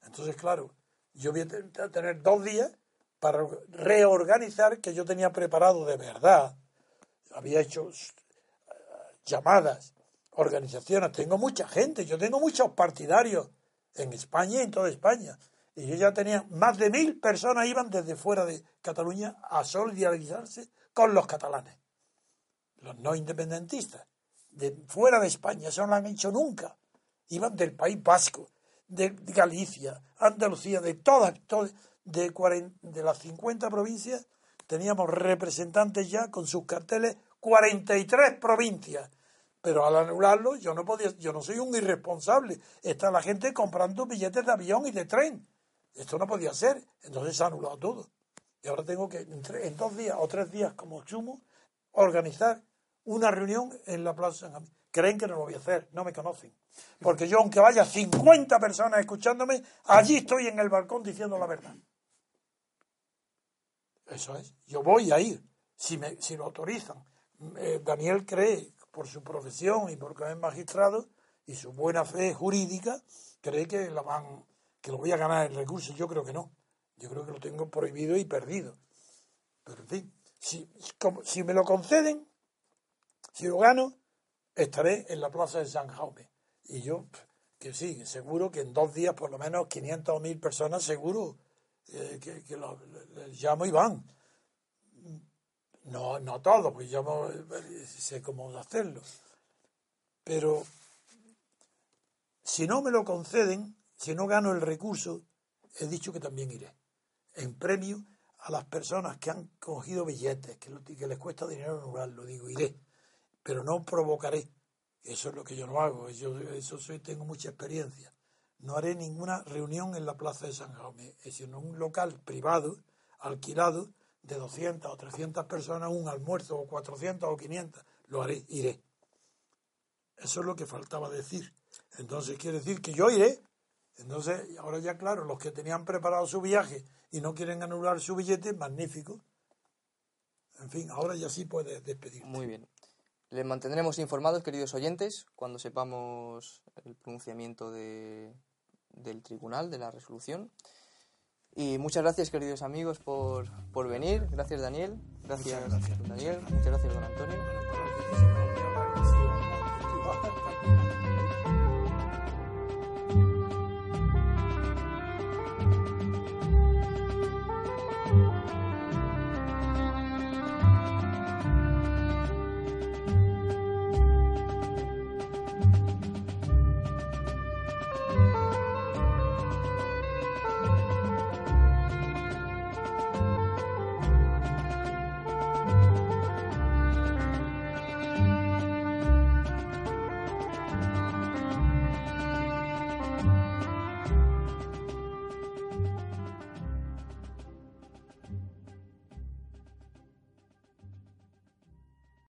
Entonces, claro, yo voy a tener dos días para reorganizar que yo tenía preparado de verdad. Había hecho eh, llamadas, organizaciones, tengo mucha gente, yo tengo muchos partidarios en España y en toda España. Y yo ya tenía más de mil personas iban desde fuera de Cataluña a solidarizarse con los catalanes, los no independentistas, de fuera de España, eso no lo han hecho nunca. Iban del País Vasco, de Galicia, Andalucía, de todas, todas, de, 40 de las 50 provincias teníamos representantes ya con sus carteles 43 provincias. Pero al anularlo, yo no podía, yo no soy un irresponsable. Está la gente comprando billetes de avión y de tren. Esto no podía ser. Entonces se ha anulado todo. Y ahora tengo que, en, dos días o tres días como sumo, organizar una reunión en la Plaza San. Creen que no lo voy a hacer, no me conocen. Porque yo, aunque vaya 50 personas escuchándome, allí estoy en el balcón diciendo la verdad. Eso es. Yo voy a ir, si, me, si lo autorizan. Eh, Daniel cree, por su profesión y porque es magistrado y su buena fe jurídica, cree que, la van, que lo voy a ganar el recurso. Yo creo que no. Yo creo que lo tengo prohibido y perdido. Pero en fin, si, como, si me lo conceden, si lo gano, estaré en la plaza de San Jaume. Y yo, que sí, seguro que en dos días por lo menos 500 o 1000 personas, seguro eh, que, que lo, llamo y van. No, no todos, pues yo sé cómo hacerlo. Pero si no me lo conceden, si no gano el recurso, he dicho que también iré. En premio a las personas que han cogido billetes, que, que les cuesta dinero anularlo, digo, iré. Pero no provocaré. Eso es lo que yo no hago. Yo, eso soy, tengo mucha experiencia no haré ninguna reunión en la plaza de San Jaume, sino un local privado, alquilado, de 200 o 300 personas, un almuerzo, o 400 o 500, lo haré, iré. Eso es lo que faltaba decir. Entonces quiere decir que yo iré. Entonces, ahora ya claro, los que tenían preparado su viaje y no quieren anular su billete, magnífico. En fin, ahora ya sí puedes despedirte. Muy bien. Les mantendremos informados, queridos oyentes, cuando sepamos el pronunciamiento de, del tribunal, de la resolución. Y muchas gracias, queridos amigos, por, por venir. Gracias, Daniel. Gracias, Daniel. Muchas gracias, don Antonio.